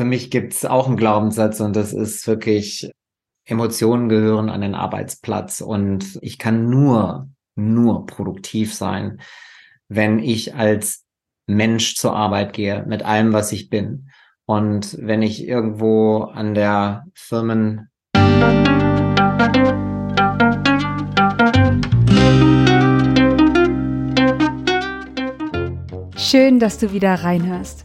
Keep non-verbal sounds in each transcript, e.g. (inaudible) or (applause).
für mich gibt's auch einen Glaubenssatz und das ist wirklich, Emotionen gehören an den Arbeitsplatz und ich kann nur, nur produktiv sein, wenn ich als Mensch zur Arbeit gehe, mit allem, was ich bin. Und wenn ich irgendwo an der Firmen Schön, dass du wieder reinhörst.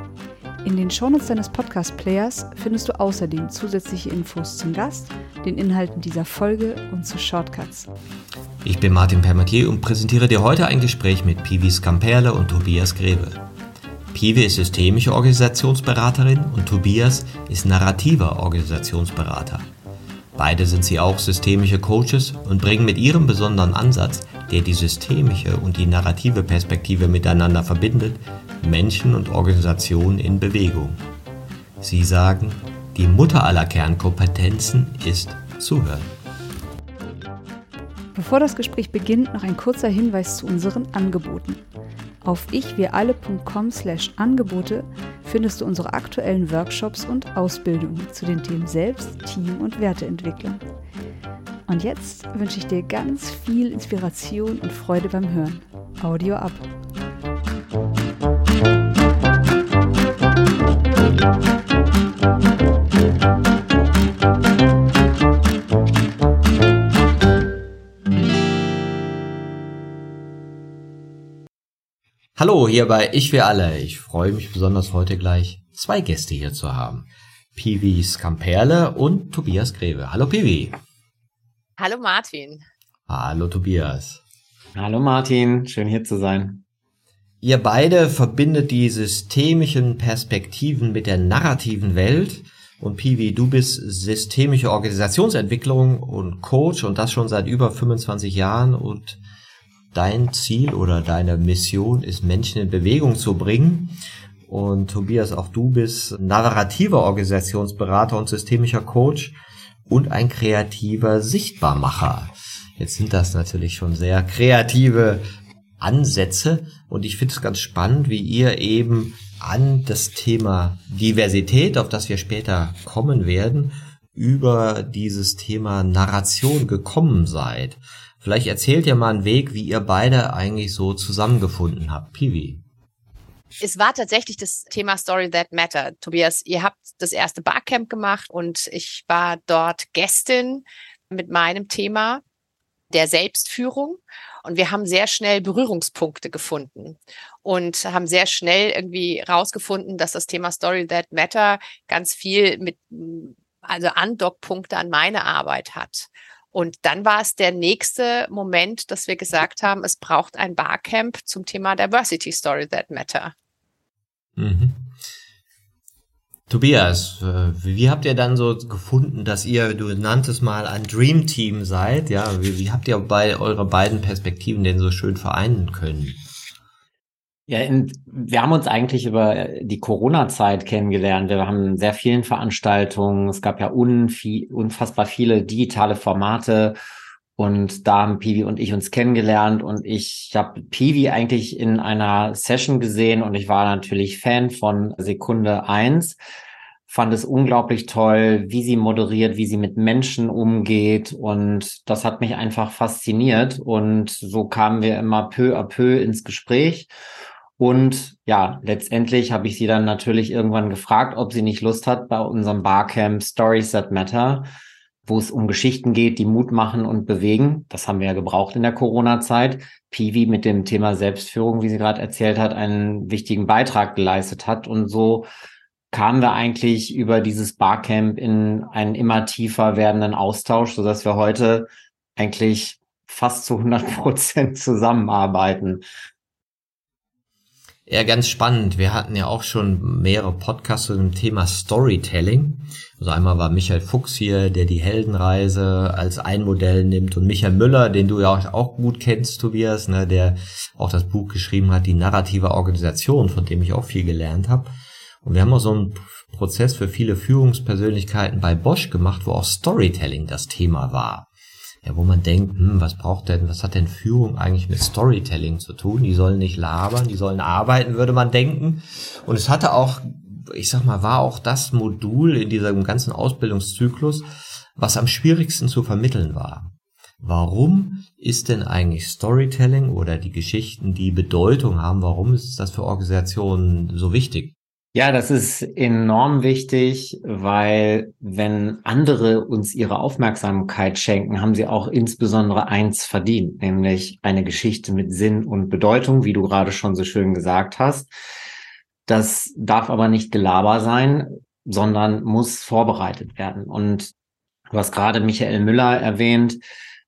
In den Shownotes deines Podcast-Players findest du außerdem zusätzliche Infos zum Gast, den Inhalten dieser Folge und zu Shortcuts. Ich bin Martin Permatier und präsentiere dir heute ein Gespräch mit Pivi Skamperle und Tobias Greve. Pivi ist systemische Organisationsberaterin und Tobias ist narrativer Organisationsberater. Beide sind sie auch systemische Coaches und bringen mit ihrem besonderen Ansatz, der die systemische und die narrative Perspektive miteinander verbindet, Menschen und Organisationen in Bewegung. Sie sagen, die Mutter aller Kernkompetenzen ist Zuhören. Bevor das Gespräch beginnt, noch ein kurzer Hinweis zu unseren Angeboten. Auf ichwiralle.com slash Angebote findest du unsere aktuellen Workshops und Ausbildungen zu den Themen Selbst, Team und Werteentwicklung. Und jetzt wünsche ich dir ganz viel Inspiration und Freude beim Hören. Audio ab. Hallo, hier bei Ich wir alle. Ich freue mich besonders heute gleich zwei Gäste hier zu haben. Piwi Skamperle und Tobias Greve. Hallo Piwi. Hallo Martin. Hallo Tobias. Hallo Martin, schön hier zu sein. Ihr beide verbindet die systemischen Perspektiven mit der narrativen Welt. Und Piwi, du bist systemische Organisationsentwicklung und Coach und das schon seit über 25 Jahren und dein Ziel oder deine Mission ist, Menschen in Bewegung zu bringen. Und Tobias, auch du bist narrativer Organisationsberater und systemischer Coach und ein kreativer Sichtbarmacher. Jetzt sind das natürlich schon sehr kreative Ansätze und ich finde es ganz spannend, wie ihr eben an das Thema Diversität, auf das wir später kommen werden, über dieses Thema Narration gekommen seid. Vielleicht erzählt ihr mal einen Weg, wie ihr beide eigentlich so zusammengefunden habt. Piwi. Es war tatsächlich das Thema Story That Matter. Tobias, ihr habt das erste Barcamp gemacht und ich war dort Gästin mit meinem Thema der Selbstführung. Und wir haben sehr schnell Berührungspunkte gefunden und haben sehr schnell irgendwie rausgefunden, dass das Thema Story That Matter ganz viel mit, also Andockpunkte an meine Arbeit hat. Und dann war es der nächste Moment, dass wir gesagt haben, es braucht ein Barcamp zum Thema Diversity Story That Matter. Mhm. Tobias, äh, wie habt ihr dann so gefunden, dass ihr, du nanntest mal ein Dream Team seid, ja? Wie, wie habt ihr bei eure beiden Perspektiven denn so schön vereinen können? Ja, in, wir haben uns eigentlich über die Corona-Zeit kennengelernt. Wir haben sehr vielen Veranstaltungen. Es gab ja unvi unfassbar viele digitale Formate. Und da haben Piwi und ich uns kennengelernt. Und ich habe Piwi eigentlich in einer Session gesehen und ich war natürlich Fan von Sekunde eins fand es unglaublich toll, wie sie moderiert, wie sie mit Menschen umgeht. Und das hat mich einfach fasziniert. Und so kamen wir immer peu à peu ins Gespräch. Und ja, letztendlich habe ich sie dann natürlich irgendwann gefragt, ob sie nicht Lust hat, bei unserem Barcamp Stories That Matter, wo es um Geschichten geht, die Mut machen und bewegen. Das haben wir ja gebraucht in der Corona-Zeit. Piwi mit dem Thema Selbstführung, wie sie gerade erzählt hat, einen wichtigen Beitrag geleistet hat. Und so kamen wir eigentlich über dieses Barcamp in einen immer tiefer werdenden Austausch, so dass wir heute eigentlich fast zu 100 Prozent zusammenarbeiten. Ja, ganz spannend. Wir hatten ja auch schon mehrere Podcasts zu dem Thema Storytelling. Also einmal war Michael Fuchs hier, der die Heldenreise als ein Modell nimmt und Michael Müller, den du ja auch gut kennst, Tobias, ne, der auch das Buch geschrieben hat, die narrative Organisation, von dem ich auch viel gelernt habe. Und wir haben auch so einen Prozess für viele Führungspersönlichkeiten bei Bosch gemacht, wo auch Storytelling das Thema war ja, wo man denkt, hm, was braucht denn, was hat denn Führung eigentlich mit Storytelling zu tun? Die sollen nicht labern, die sollen arbeiten, würde man denken. Und es hatte auch, ich sag mal, war auch das Modul in diesem ganzen Ausbildungszyklus, was am schwierigsten zu vermitteln war. Warum ist denn eigentlich Storytelling oder die Geschichten, die Bedeutung haben, warum ist das für Organisationen so wichtig? Ja, das ist enorm wichtig, weil wenn andere uns ihre Aufmerksamkeit schenken, haben sie auch insbesondere eins verdient, nämlich eine Geschichte mit Sinn und Bedeutung, wie du gerade schon so schön gesagt hast. Das darf aber nicht Gelaber sein, sondern muss vorbereitet werden. Und du hast gerade Michael Müller erwähnt.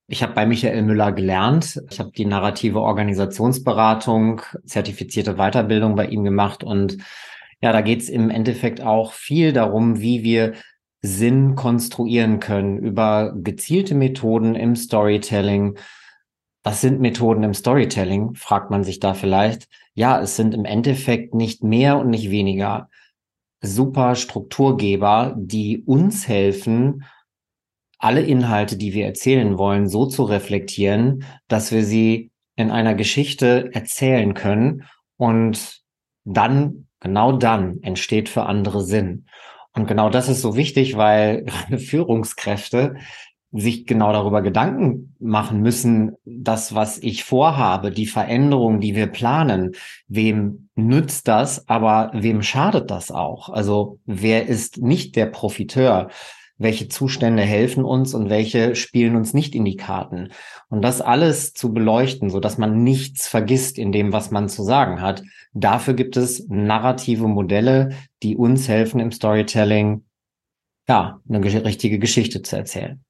Ich habe bei Michael Müller gelernt. Ich habe die narrative Organisationsberatung, zertifizierte Weiterbildung bei ihm gemacht und ja, da geht es im Endeffekt auch viel darum, wie wir Sinn konstruieren können über gezielte Methoden im Storytelling. Was sind Methoden im Storytelling? Fragt man sich da vielleicht. Ja, es sind im Endeffekt nicht mehr und nicht weniger super Strukturgeber, die uns helfen, alle Inhalte, die wir erzählen wollen, so zu reflektieren, dass wir sie in einer Geschichte erzählen können und dann Genau dann entsteht für andere Sinn. Und genau das ist so wichtig, weil (laughs) Führungskräfte sich genau darüber Gedanken machen müssen, das, was ich vorhabe, die Veränderung, die wir planen, wem nützt das, aber wem schadet das auch? Also wer ist nicht der Profiteur? Welche Zustände helfen uns und welche spielen uns nicht in die Karten. Und das alles zu beleuchten, so dass man nichts vergisst in dem, was man zu sagen hat. Dafür gibt es narrative Modelle, die uns helfen im Storytelling, ja, eine richtige Geschichte zu erzählen.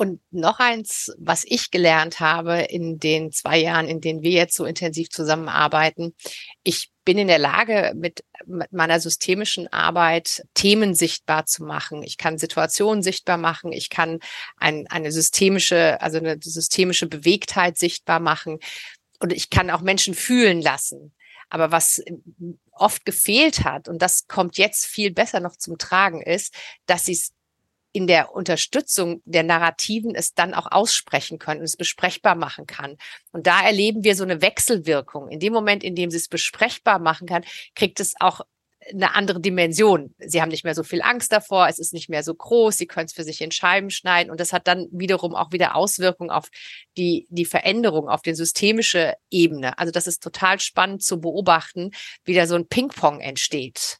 Und noch eins, was ich gelernt habe in den zwei Jahren, in denen wir jetzt so intensiv zusammenarbeiten. Ich bin in der Lage, mit, meiner systemischen Arbeit Themen sichtbar zu machen. Ich kann Situationen sichtbar machen. Ich kann ein, eine systemische, also eine systemische Bewegtheit sichtbar machen. Und ich kann auch Menschen fühlen lassen. Aber was oft gefehlt hat, und das kommt jetzt viel besser noch zum Tragen, ist, dass sie es in der Unterstützung der Narrativen es dann auch aussprechen können und es besprechbar machen kann. Und da erleben wir so eine Wechselwirkung. In dem Moment, in dem sie es besprechbar machen kann, kriegt es auch eine andere Dimension. Sie haben nicht mehr so viel Angst davor, es ist nicht mehr so groß, sie können es für sich in Scheiben schneiden und das hat dann wiederum auch wieder Auswirkungen auf die, die Veränderung, auf die systemische Ebene. Also das ist total spannend zu beobachten, wie da so ein Ping-Pong entsteht.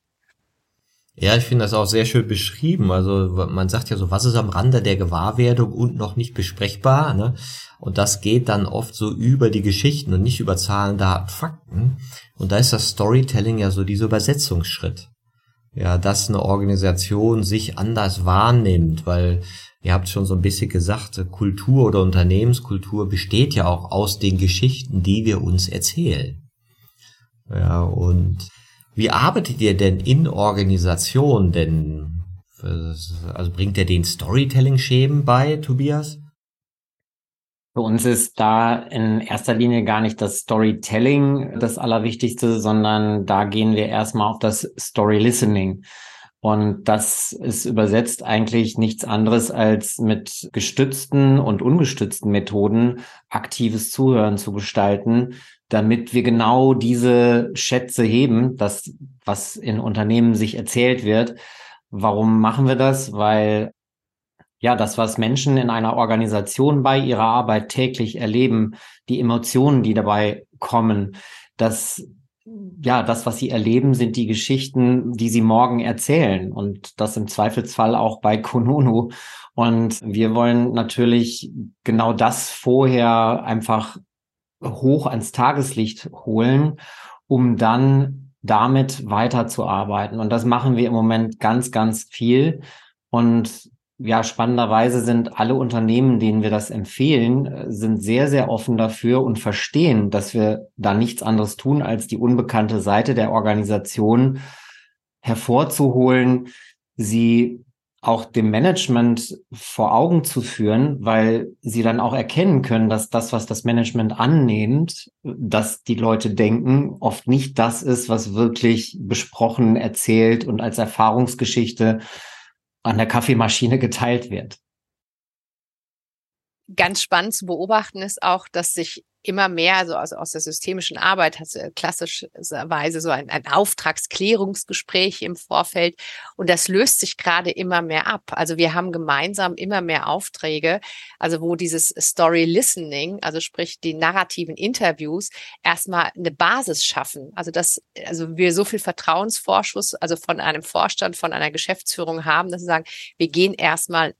Ja, ich finde das auch sehr schön beschrieben. Also man sagt ja so, was ist am Rande der Gewahrwerdung und noch nicht besprechbar. Ne? Und das geht dann oft so über die Geschichten und nicht über Zahlen, Daten, Fakten. Und da ist das Storytelling ja so dieser Übersetzungsschritt. Ja, dass eine Organisation sich anders wahrnimmt, weil ihr habt schon so ein bisschen gesagt, Kultur oder Unternehmenskultur besteht ja auch aus den Geschichten, die wir uns erzählen. Ja, und wie arbeitet ihr denn in Organisation denn? Also bringt ihr den Storytelling-Schemen bei, Tobias? Für uns ist da in erster Linie gar nicht das Storytelling das Allerwichtigste, sondern da gehen wir erstmal auf das Story Listening. Und das ist übersetzt eigentlich nichts anderes als mit gestützten und ungestützten Methoden aktives Zuhören zu gestalten, damit wir genau diese Schätze heben, das, was in Unternehmen sich erzählt wird. Warum machen wir das? Weil ja, das, was Menschen in einer Organisation bei ihrer Arbeit täglich erleben, die Emotionen, die dabei kommen, das, ja, das, was sie erleben, sind die Geschichten, die sie morgen erzählen und das im Zweifelsfall auch bei Konunu. Und wir wollen natürlich genau das vorher einfach hoch ans Tageslicht holen, um dann damit weiterzuarbeiten. Und das machen wir im Moment ganz, ganz viel. Und ja, spannenderweise sind alle Unternehmen, denen wir das empfehlen, äh, sind sehr, sehr offen dafür und verstehen, dass wir da nichts anderes tun, als die unbekannte Seite der Organisation hervorzuholen, sie auch dem Management vor Augen zu führen, weil sie dann auch erkennen können, dass das, was das Management annimmt, dass die Leute denken, oft nicht das ist, was wirklich besprochen, erzählt und als Erfahrungsgeschichte an der Kaffeemaschine geteilt wird. Ganz spannend zu beobachten ist auch, dass sich immer mehr, also aus, aus der systemischen Arbeit, hast du klassischerweise so ein, ein Auftragsklärungsgespräch im Vorfeld. Und das löst sich gerade immer mehr ab. Also wir haben gemeinsam immer mehr Aufträge, also wo dieses Story Listening, also sprich die narrativen Interviews, erstmal eine Basis schaffen. Also dass, also wir so viel Vertrauensvorschuss, also von einem Vorstand, von einer Geschäftsführung haben, dass sie sagen, wir gehen erstmal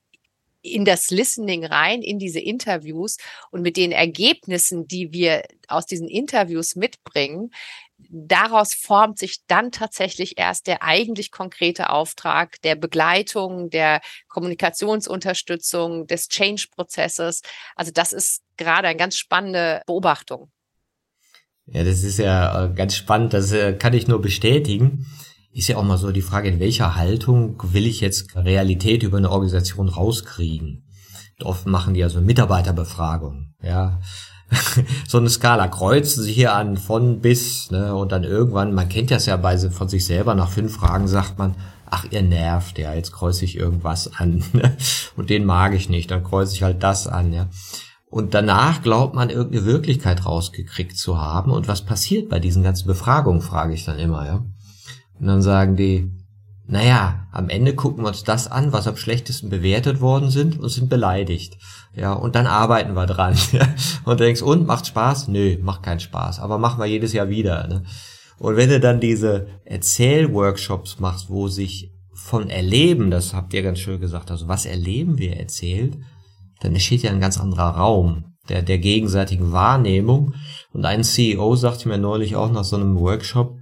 in das Listening rein, in diese Interviews und mit den Ergebnissen, die wir aus diesen Interviews mitbringen, daraus formt sich dann tatsächlich erst der eigentlich konkrete Auftrag der Begleitung, der Kommunikationsunterstützung, des Change-Prozesses. Also das ist gerade eine ganz spannende Beobachtung. Ja, das ist ja äh, ganz spannend. Das äh, kann ich nur bestätigen ist ja auch mal so die Frage, in welcher Haltung will ich jetzt Realität über eine Organisation rauskriegen? Oft machen die ja so Mitarbeiterbefragungen, ja. (laughs) so eine Skala kreuzen sie hier an von bis, ne, und dann irgendwann, man kennt das ja bei von sich selber, nach fünf Fragen sagt man, ach, ihr nervt, ja, jetzt kreuze ich irgendwas an, (laughs) ne? und den mag ich nicht, dann kreuze ich halt das an, ja. Und danach glaubt man, irgendeine Wirklichkeit rausgekriegt zu haben. Und was passiert bei diesen ganzen Befragungen, frage ich dann immer, ja. Und dann sagen die, naja, am Ende gucken wir uns das an, was am schlechtesten bewertet worden sind und sind beleidigt. Ja, und dann arbeiten wir dran. (laughs) und denkst, und macht Spaß? Nö, macht keinen Spaß. Aber machen wir jedes Jahr wieder. Ne? Und wenn du dann diese Erzählworkshops machst, wo sich von Erleben, das habt ihr ganz schön gesagt, also was erleben wir erzählt, dann entsteht ja ein ganz anderer Raum der, der gegenseitigen Wahrnehmung. Und ein CEO sagte mir neulich auch nach so einem Workshop,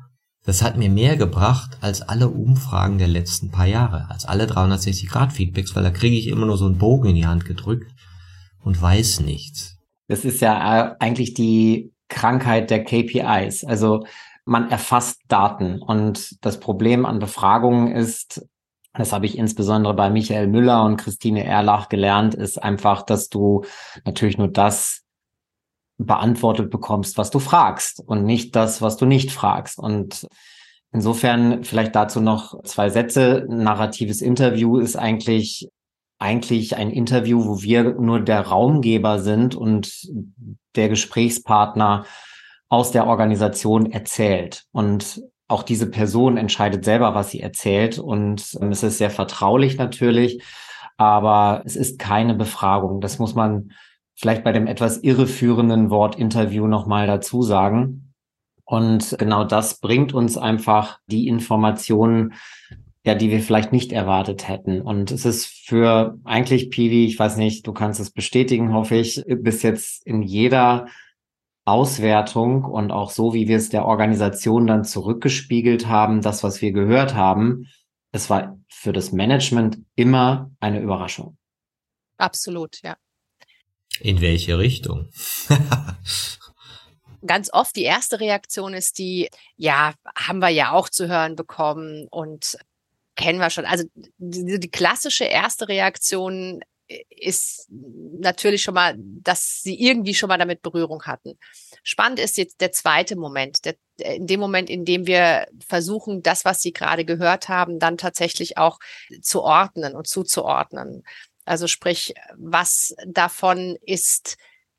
das hat mir mehr gebracht als alle Umfragen der letzten paar Jahre, als alle 360-Grad-Feedbacks, weil da kriege ich immer nur so einen Bogen in die Hand gedrückt und weiß nichts. Das ist ja äh, eigentlich die Krankheit der KPIs. Also man erfasst Daten und das Problem an Befragungen ist, das habe ich insbesondere bei Michael Müller und Christine Erlach gelernt, ist einfach, dass du natürlich nur das beantwortet bekommst, was du fragst und nicht das, was du nicht fragst. Und insofern vielleicht dazu noch zwei Sätze. Narratives Interview ist eigentlich eigentlich ein Interview, wo wir nur der Raumgeber sind und der Gesprächspartner aus der Organisation erzählt. Und auch diese Person entscheidet selber, was sie erzählt. Und es ist sehr vertraulich natürlich, aber es ist keine Befragung. Das muss man vielleicht bei dem etwas irreführenden Wort Interview nochmal dazu sagen. Und genau das bringt uns einfach die Informationen, ja, die wir vielleicht nicht erwartet hätten. Und es ist für eigentlich Piwi, ich weiß nicht, du kannst es bestätigen, hoffe ich, bis jetzt in jeder Auswertung und auch so, wie wir es der Organisation dann zurückgespiegelt haben, das, was wir gehört haben, es war für das Management immer eine Überraschung. Absolut, ja. In welche Richtung? (laughs) Ganz oft die erste Reaktion ist die, ja, haben wir ja auch zu hören bekommen und kennen wir schon. Also die, die klassische erste Reaktion ist natürlich schon mal, dass sie irgendwie schon mal damit Berührung hatten. Spannend ist jetzt der zweite Moment, der, in dem Moment, in dem wir versuchen, das, was Sie gerade gehört haben, dann tatsächlich auch zu ordnen und zuzuordnen. Also sprich, was davon ist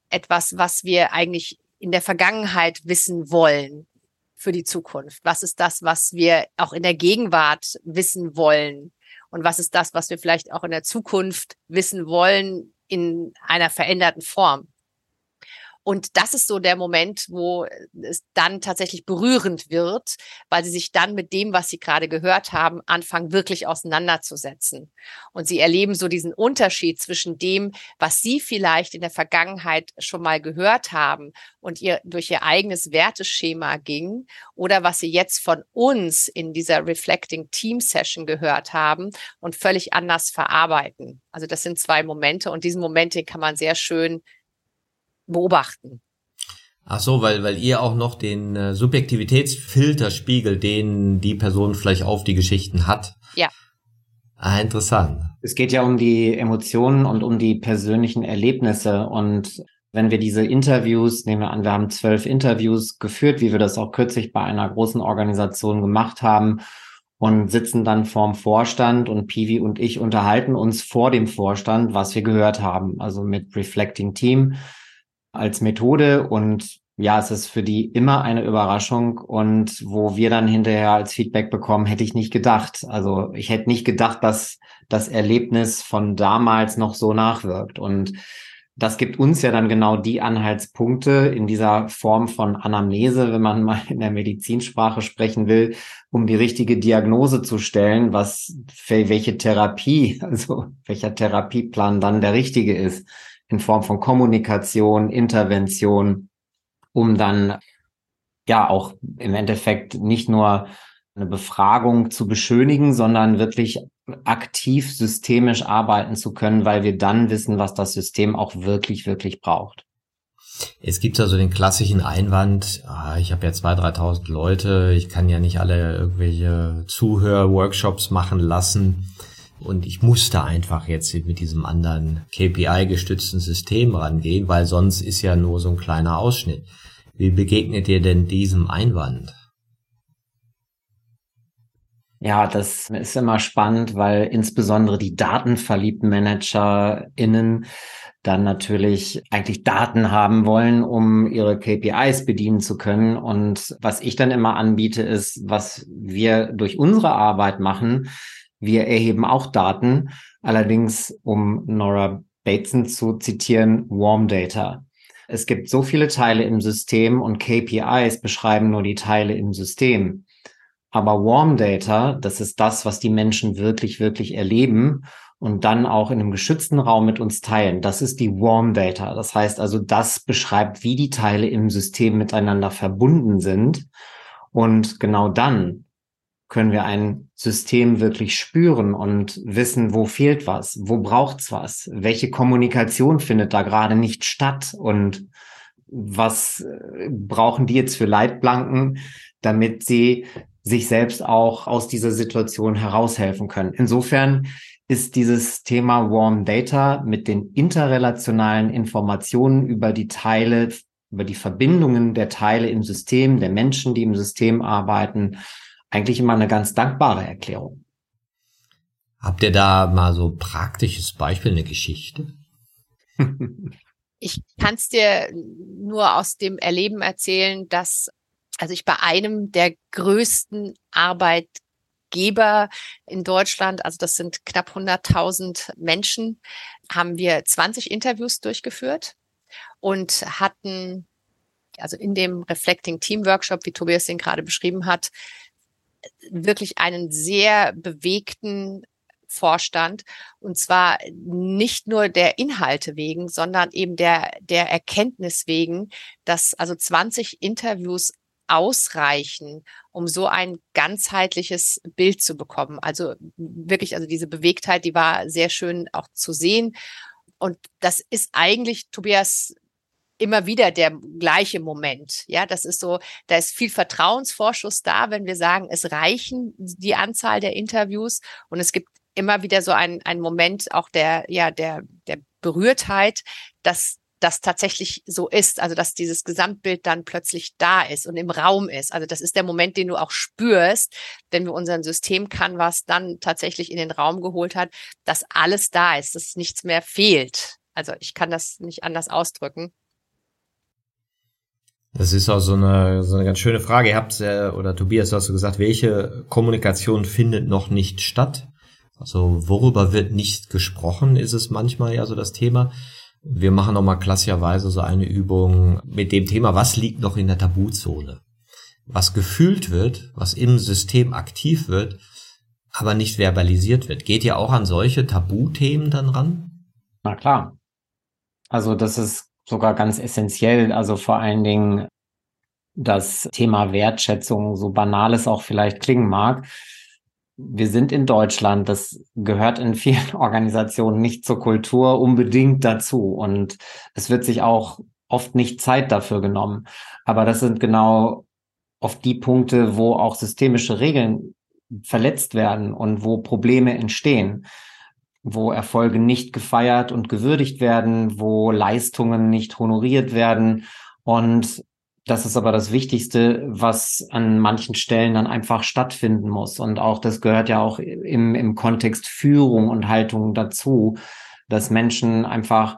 etwas, was wir eigentlich in der Vergangenheit wissen wollen für die Zukunft? Was ist das, was wir auch in der Gegenwart wissen wollen? Und was ist das, was wir vielleicht auch in der Zukunft wissen wollen in einer veränderten Form? Und das ist so der Moment, wo es dann tatsächlich berührend wird, weil sie sich dann mit dem, was sie gerade gehört haben, anfangen wirklich auseinanderzusetzen. Und sie erleben so diesen Unterschied zwischen dem, was sie vielleicht in der Vergangenheit schon mal gehört haben und ihr durch ihr eigenes Werteschema ging oder was sie jetzt von uns in dieser Reflecting Team Session gehört haben und völlig anders verarbeiten. Also das sind zwei Momente und diesen Moment, den kann man sehr schön beobachten. Ach so, weil, weil ihr auch noch den äh, Subjektivitätsfilter spiegelt, den die Person vielleicht auf die Geschichten hat. Ja. Ah, interessant. Es geht ja um die Emotionen und um die persönlichen Erlebnisse. Und wenn wir diese Interviews, nehmen wir an, wir haben zwölf Interviews geführt, wie wir das auch kürzlich bei einer großen Organisation gemacht haben und sitzen dann vorm Vorstand und Pivi und ich unterhalten uns vor dem Vorstand, was wir gehört haben. Also mit Reflecting Team als Methode und ja, es ist für die immer eine Überraschung und wo wir dann hinterher als Feedback bekommen, hätte ich nicht gedacht. Also ich hätte nicht gedacht, dass das Erlebnis von damals noch so nachwirkt und das gibt uns ja dann genau die Anhaltspunkte in dieser Form von Anamnese, wenn man (laughs) mal in der Medizinsprache sprechen will, um die richtige Diagnose zu stellen, was für welche Therapie, (laughs) also welcher Therapieplan dann der richtige ist in Form von Kommunikation, Intervention, um dann ja auch im Endeffekt nicht nur eine Befragung zu beschönigen, sondern wirklich aktiv systemisch arbeiten zu können, weil wir dann wissen, was das System auch wirklich, wirklich braucht. Es gibt also den klassischen Einwand, ah, ich habe ja zwei, 3.000 Leute, ich kann ja nicht alle irgendwelche Zuhörworkshops machen lassen. Und ich musste einfach jetzt mit diesem anderen KPI-gestützten System rangehen, weil sonst ist ja nur so ein kleiner Ausschnitt. Wie begegnet ihr denn diesem Einwand? Ja, das ist immer spannend, weil insbesondere die datenverliebten ManagerInnen dann natürlich eigentlich Daten haben wollen, um ihre KPIs bedienen zu können. Und was ich dann immer anbiete, ist, was wir durch unsere Arbeit machen, wir erheben auch Daten, allerdings, um Nora Bateson zu zitieren, Warm Data. Es gibt so viele Teile im System und KPIs beschreiben nur die Teile im System. Aber Warm Data, das ist das, was die Menschen wirklich, wirklich erleben und dann auch in einem geschützten Raum mit uns teilen. Das ist die Warm Data. Das heißt also, das beschreibt, wie die Teile im System miteinander verbunden sind. Und genau dann können wir ein System wirklich spüren und wissen, wo fehlt was, wo braucht's was, welche Kommunikation findet da gerade nicht statt und was äh, brauchen die jetzt für Leitplanken, damit sie sich selbst auch aus dieser Situation heraushelfen können. Insofern ist dieses Thema Warm Data mit den interrelationalen Informationen über die Teile, über die Verbindungen der Teile im System, der Menschen, die im System arbeiten, eigentlich immer eine ganz dankbare Erklärung. Habt ihr da mal so praktisches Beispiel, eine Geschichte? (laughs) ich kann es dir nur aus dem Erleben erzählen, dass also ich bei einem der größten Arbeitgeber in Deutschland, also das sind knapp 100.000 Menschen, haben wir 20 Interviews durchgeführt und hatten also in dem Reflecting Team Workshop, wie Tobias den gerade beschrieben hat, wirklich einen sehr bewegten Vorstand und zwar nicht nur der Inhalte wegen, sondern eben der der Erkenntnis wegen, dass also 20 Interviews ausreichen, um so ein ganzheitliches Bild zu bekommen. Also wirklich, also diese Bewegtheit, die war sehr schön auch zu sehen. Und das ist eigentlich, Tobias, immer wieder der gleiche Moment. Ja, das ist so, da ist viel Vertrauensvorschuss da, wenn wir sagen, es reichen die Anzahl der Interviews und es gibt immer wieder so ein, ein Moment auch der, ja, der, der Berührtheit, dass das tatsächlich so ist, also dass dieses Gesamtbild dann plötzlich da ist und im Raum ist. Also das ist der Moment, den du auch spürst, wenn wir unseren System Canvas dann tatsächlich in den Raum geholt hat, dass alles da ist, dass nichts mehr fehlt. Also ich kann das nicht anders ausdrücken. Das ist auch so eine, so eine ganz schöne Frage. Ihr habt, äh, oder Tobias, hast du gesagt, welche Kommunikation findet noch nicht statt? Also worüber wird nicht gesprochen, ist es manchmal ja so das Thema. Wir machen nochmal klassischerweise so eine Übung mit dem Thema, was liegt noch in der Tabuzone? Was gefühlt wird, was im System aktiv wird, aber nicht verbalisiert wird. Geht ihr auch an solche Tabuthemen dann ran? Na klar. Also das ist sogar ganz essentiell. Also vor allen Dingen das Thema Wertschätzung, so banal es auch vielleicht klingen mag. Wir sind in Deutschland, das gehört in vielen (laughs) Organisationen nicht zur Kultur unbedingt dazu. Und es wird sich auch oft nicht Zeit dafür genommen. Aber das sind genau oft die Punkte, wo auch systemische Regeln verletzt werden und wo Probleme entstehen, wo Erfolge nicht gefeiert und gewürdigt werden, wo Leistungen nicht honoriert werden. Und das ist aber das Wichtigste, was an manchen Stellen dann einfach stattfinden muss. Und auch das gehört ja auch im, im Kontext Führung und Haltung dazu, dass Menschen einfach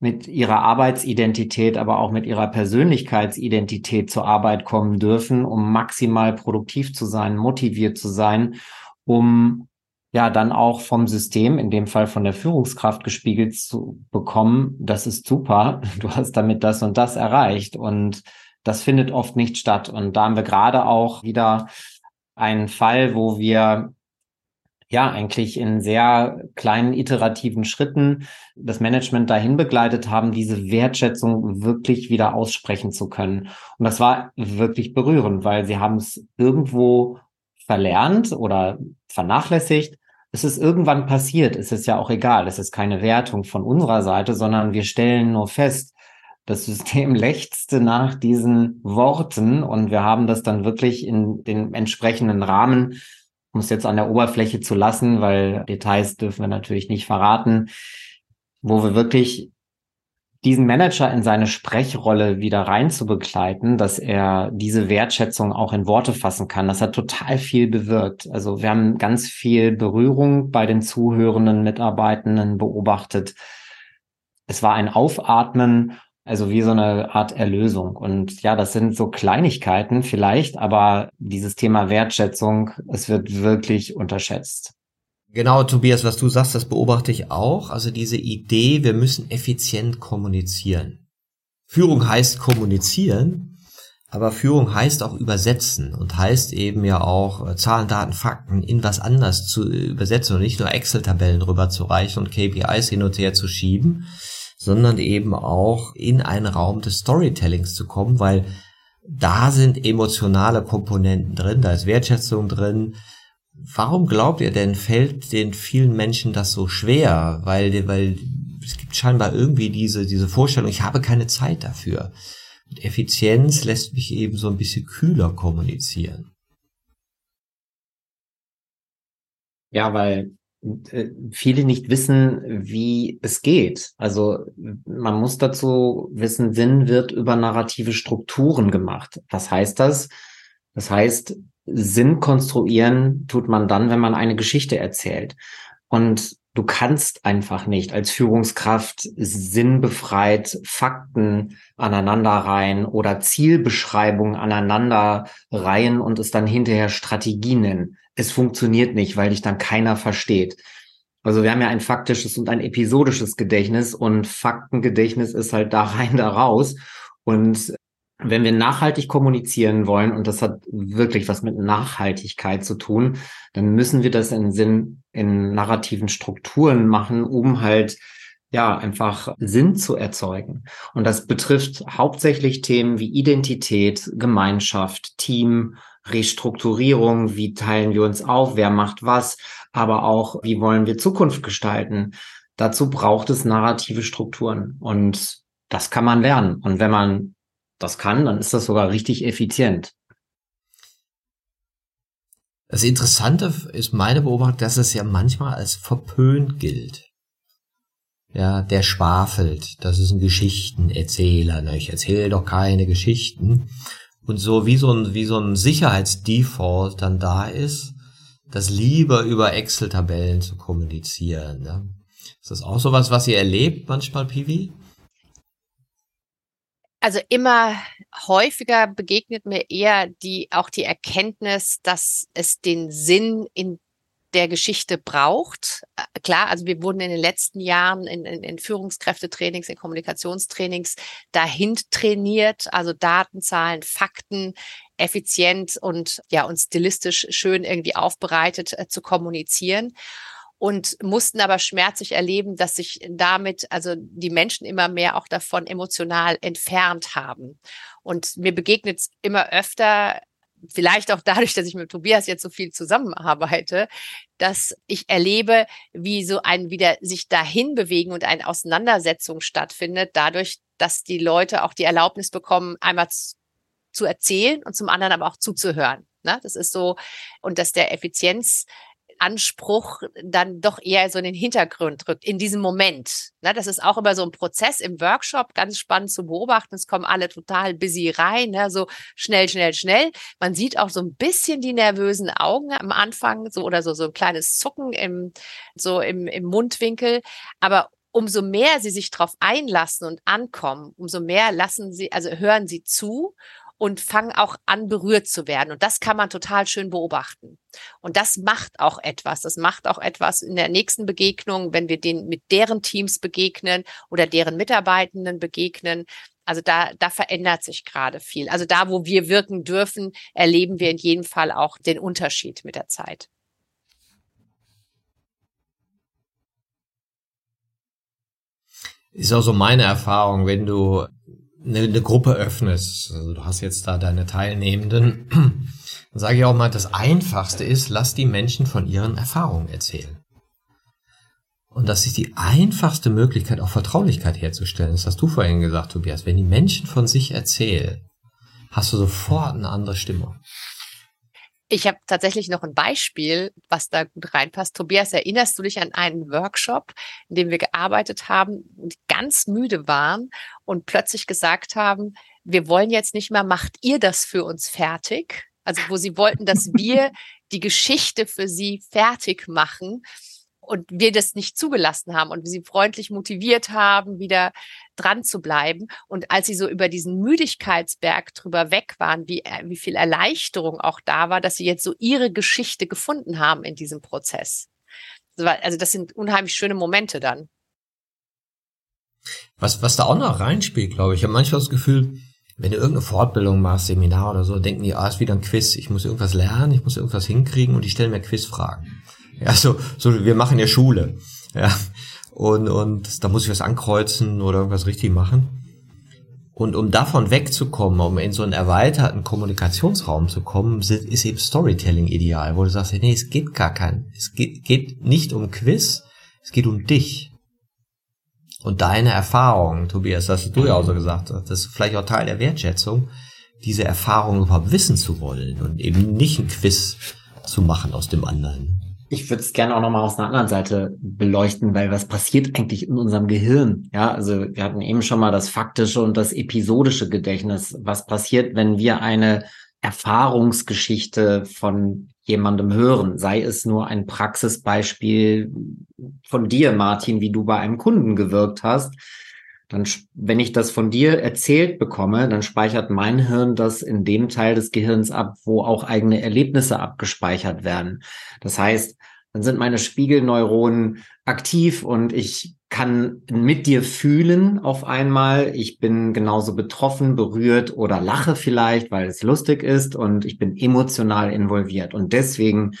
mit ihrer Arbeitsidentität, aber auch mit ihrer Persönlichkeitsidentität zur Arbeit kommen dürfen, um maximal produktiv zu sein, motiviert zu sein, um ja dann auch vom System, in dem Fall von der Führungskraft gespiegelt zu bekommen, das ist super, (laughs) du hast damit das und das erreicht und das findet oft nicht statt. Und da haben wir gerade auch wieder einen Fall, wo wir ja eigentlich in sehr kleinen iterativen Schritten das Management dahin begleitet haben, diese Wertschätzung wirklich wieder aussprechen zu können. Und das war wirklich berührend, weil sie haben es irgendwo verlernt oder vernachlässigt. Es ist irgendwann passiert. Es ist ja auch egal. Es ist keine Wertung von unserer Seite, sondern wir stellen nur fest, das System (laughs) lechzte nach diesen Worten und wir haben das dann wirklich in den entsprechenden Rahmen, um es jetzt an der Oberfläche zu lassen, weil Details dürfen wir natürlich nicht verraten, wo wir wirklich diesen Manager in seine Sprechrolle wieder rein zu begleiten, dass er diese Wertschätzung auch in Worte fassen kann. Das hat total viel bewirkt. Also wir haben ganz viel Berührung bei den zuhörenden Mitarbeitenden beobachtet. Es war ein Aufatmen also wie so eine Art Erlösung. Und ja, das sind so Kleinigkeiten vielleicht, aber dieses Thema Wertschätzung, es wird wirklich unterschätzt. Genau, Tobias, was du sagst, das beobachte ich auch. Also diese Idee, wir müssen effizient kommunizieren. Führung heißt kommunizieren, aber Führung heißt auch übersetzen und heißt eben ja auch äh, Zahlen, Daten, Fakten in was anders zu übersetzen und nicht nur Excel-Tabellen rüberzureichen und KPIs hin und her zu schieben, sondern eben auch in einen Raum des Storytellings zu kommen, weil da sind emotionale Komponenten drin, da ist Wertschätzung drin. Warum glaubt ihr denn, fällt den vielen Menschen das so schwer? Weil, weil es gibt scheinbar irgendwie diese, diese Vorstellung, ich habe keine Zeit dafür. Und Effizienz lässt mich eben so ein bisschen kühler kommunizieren. Ja, weil äh, viele nicht wissen, wie es geht. Also man muss dazu wissen, Sinn wird über narrative Strukturen gemacht. Was heißt das? Das heißt, Sinn konstruieren tut man dann, wenn man eine Geschichte erzählt. Und du kannst einfach nicht als Führungskraft sinnbefreit Fakten aneinanderreihen oder Zielbeschreibungen aneinanderreihen und es dann hinterher Strategie nennen es funktioniert nicht, weil dich dann keiner versteht. Also wir haben ja ein faktisches und ein episodisches Gedächtnis und Faktengedächtnis ist halt da (laughs) rein, da raus. Und wenn wir nachhaltig kommunizieren wollen, und das hat wirklich was mit Nachhaltigkeit zu tun, dann müssen wir das in Sinn, in narrativen Strukturen machen, um halt ja, einfach Sinn zu erzeugen. Und das betrifft hauptsächlich Themen wie Identität, Gemeinschaft, Team, Restrukturierung, wie teilen wir uns auf, wer macht was, aber auch, wie wollen wir Zukunft gestalten. Dazu braucht es narrative Strukturen und das kann man lernen. Und wenn man das kann, dann ist das sogar richtig effizient. Das Interessante ist meine Beobachtung, dass es ja manchmal als verpönt gilt. Ja, der schwafelt, das ist ein Geschichtenerzähler, ne? ich erzähle doch keine Geschichten und so wie so ein, wie so ein Sicherheitsdefault dann da ist, das lieber über Excel-Tabellen zu kommunizieren. Ne? Ist das auch sowas, was ihr erlebt manchmal, Pivi? Also immer häufiger begegnet mir eher die, auch die Erkenntnis, dass es den Sinn in der Geschichte braucht. Äh, klar, also wir wurden in den letzten Jahren in, in, in Führungskräftetrainings, in Kommunikationstrainings dahin trainiert, also Daten, Zahlen, Fakten effizient und ja und stilistisch schön irgendwie aufbereitet äh, zu kommunizieren und mussten aber schmerzlich erleben, dass sich damit also die Menschen immer mehr auch davon emotional entfernt haben. Und mir begegnet es immer öfter, vielleicht auch dadurch, dass ich mit Tobias jetzt so viel zusammenarbeite, dass ich erlebe, wie so ein wieder sich dahin bewegen und eine Auseinandersetzung stattfindet, dadurch, dass die Leute auch die Erlaubnis bekommen, einmal zu erzählen und zum anderen aber auch zuzuhören. Ne? Das ist so, und dass der Effizienz Anspruch dann doch eher so in den Hintergrund rückt, in diesem Moment. Ne, das ist auch immer so ein Prozess im Workshop, ganz spannend zu beobachten. Es kommen alle total busy rein, ne, so schnell, schnell, schnell. Man sieht auch so ein bisschen die nervösen Augen am Anfang, so oder so, so ein kleines Zucken im, so im, im Mundwinkel. Aber umso mehr sie sich darauf einlassen und ankommen, umso mehr lassen sie, also hören sie zu und fangen auch an, berührt zu werden. Und das kann man total schön beobachten. Und das macht auch etwas. Das macht auch etwas in der nächsten Begegnung, wenn wir den mit deren Teams begegnen oder deren Mitarbeitenden begegnen. Also da, da verändert sich gerade viel. Also da, wo wir wirken dürfen, erleben wir in jedem Fall auch den Unterschied mit der Zeit. Ist auch so meine Erfahrung, wenn du eine, eine Gruppe öffnest, also du hast jetzt da deine Teilnehmenden, (clears throat) dann sage ich auch mal, das Einfachste ist, lass die Menschen von ihren Erfahrungen erzählen. Und das ist die einfachste Möglichkeit, auch Vertraulichkeit herzustellen. Das hast du vorhin gesagt, Tobias. Wenn die Menschen von sich erzählen, hast du sofort eine andere Stimme. Ich habe tatsächlich noch ein Beispiel, was da gut reinpasst. Tobias, erinnerst du dich an einen Workshop, in dem wir gearbeitet haben und ganz müde waren und plötzlich gesagt haben, wir wollen jetzt nicht mehr, macht ihr das für uns fertig? Also wo sie wollten, dass (laughs) wir die Geschichte für sie fertig machen und wir das nicht zugelassen haben und sie freundlich motiviert haben, wieder dran zu bleiben. Und als sie so über diesen Müdigkeitsberg drüber weg waren, wie, äh, wie viel Erleichterung auch da war, dass sie jetzt so ihre Geschichte gefunden haben in diesem Prozess. Also das sind unheimlich schöne Momente dann. Was, was da auch noch reinspielt, glaube ich, ich habe manchmal das Gefühl, wenn du irgendeine Fortbildung machst, Seminar oder so, denken die, ah, ist wieder ein Quiz, ich muss irgendwas lernen, ich muss irgendwas hinkriegen und die stellen mir Quizfragen. Ja, so, so, wir machen ja Schule. Ja. Und, und da muss ich was ankreuzen oder irgendwas richtig machen. Und um davon wegzukommen, um in so einen erweiterten Kommunikationsraum zu kommen, ist eben Storytelling ideal, wo du sagst, nee, es geht gar kein, es geht, geht nicht um Quiz, es geht um dich. Und deine Erfahrungen, Tobias, das hast du ja auch so gesagt, das ist vielleicht auch Teil der Wertschätzung, diese Erfahrung überhaupt wissen zu wollen und eben nicht ein Quiz zu machen aus dem anderen ich würde es gerne auch nochmal aus einer anderen Seite beleuchten, weil was passiert eigentlich in unserem Gehirn? Ja, also wir hatten eben schon mal das faktische und das episodische Gedächtnis. Was passiert, wenn wir eine Erfahrungsgeschichte von jemandem hören? Sei es nur ein Praxisbeispiel von dir, Martin, wie du bei einem Kunden gewirkt hast dann, wenn ich das von dir erzählt bekomme, dann speichert mein Hirn das in dem Teil des Gehirns ab, wo auch eigene Erlebnisse abgespeichert werden. Das heißt, dann sind meine Spiegelneuronen aktiv und ich kann mit dir fühlen auf einmal. Ich bin genauso betroffen, berührt oder lache vielleicht, weil es lustig ist und ich bin emotional involviert. Und deswegen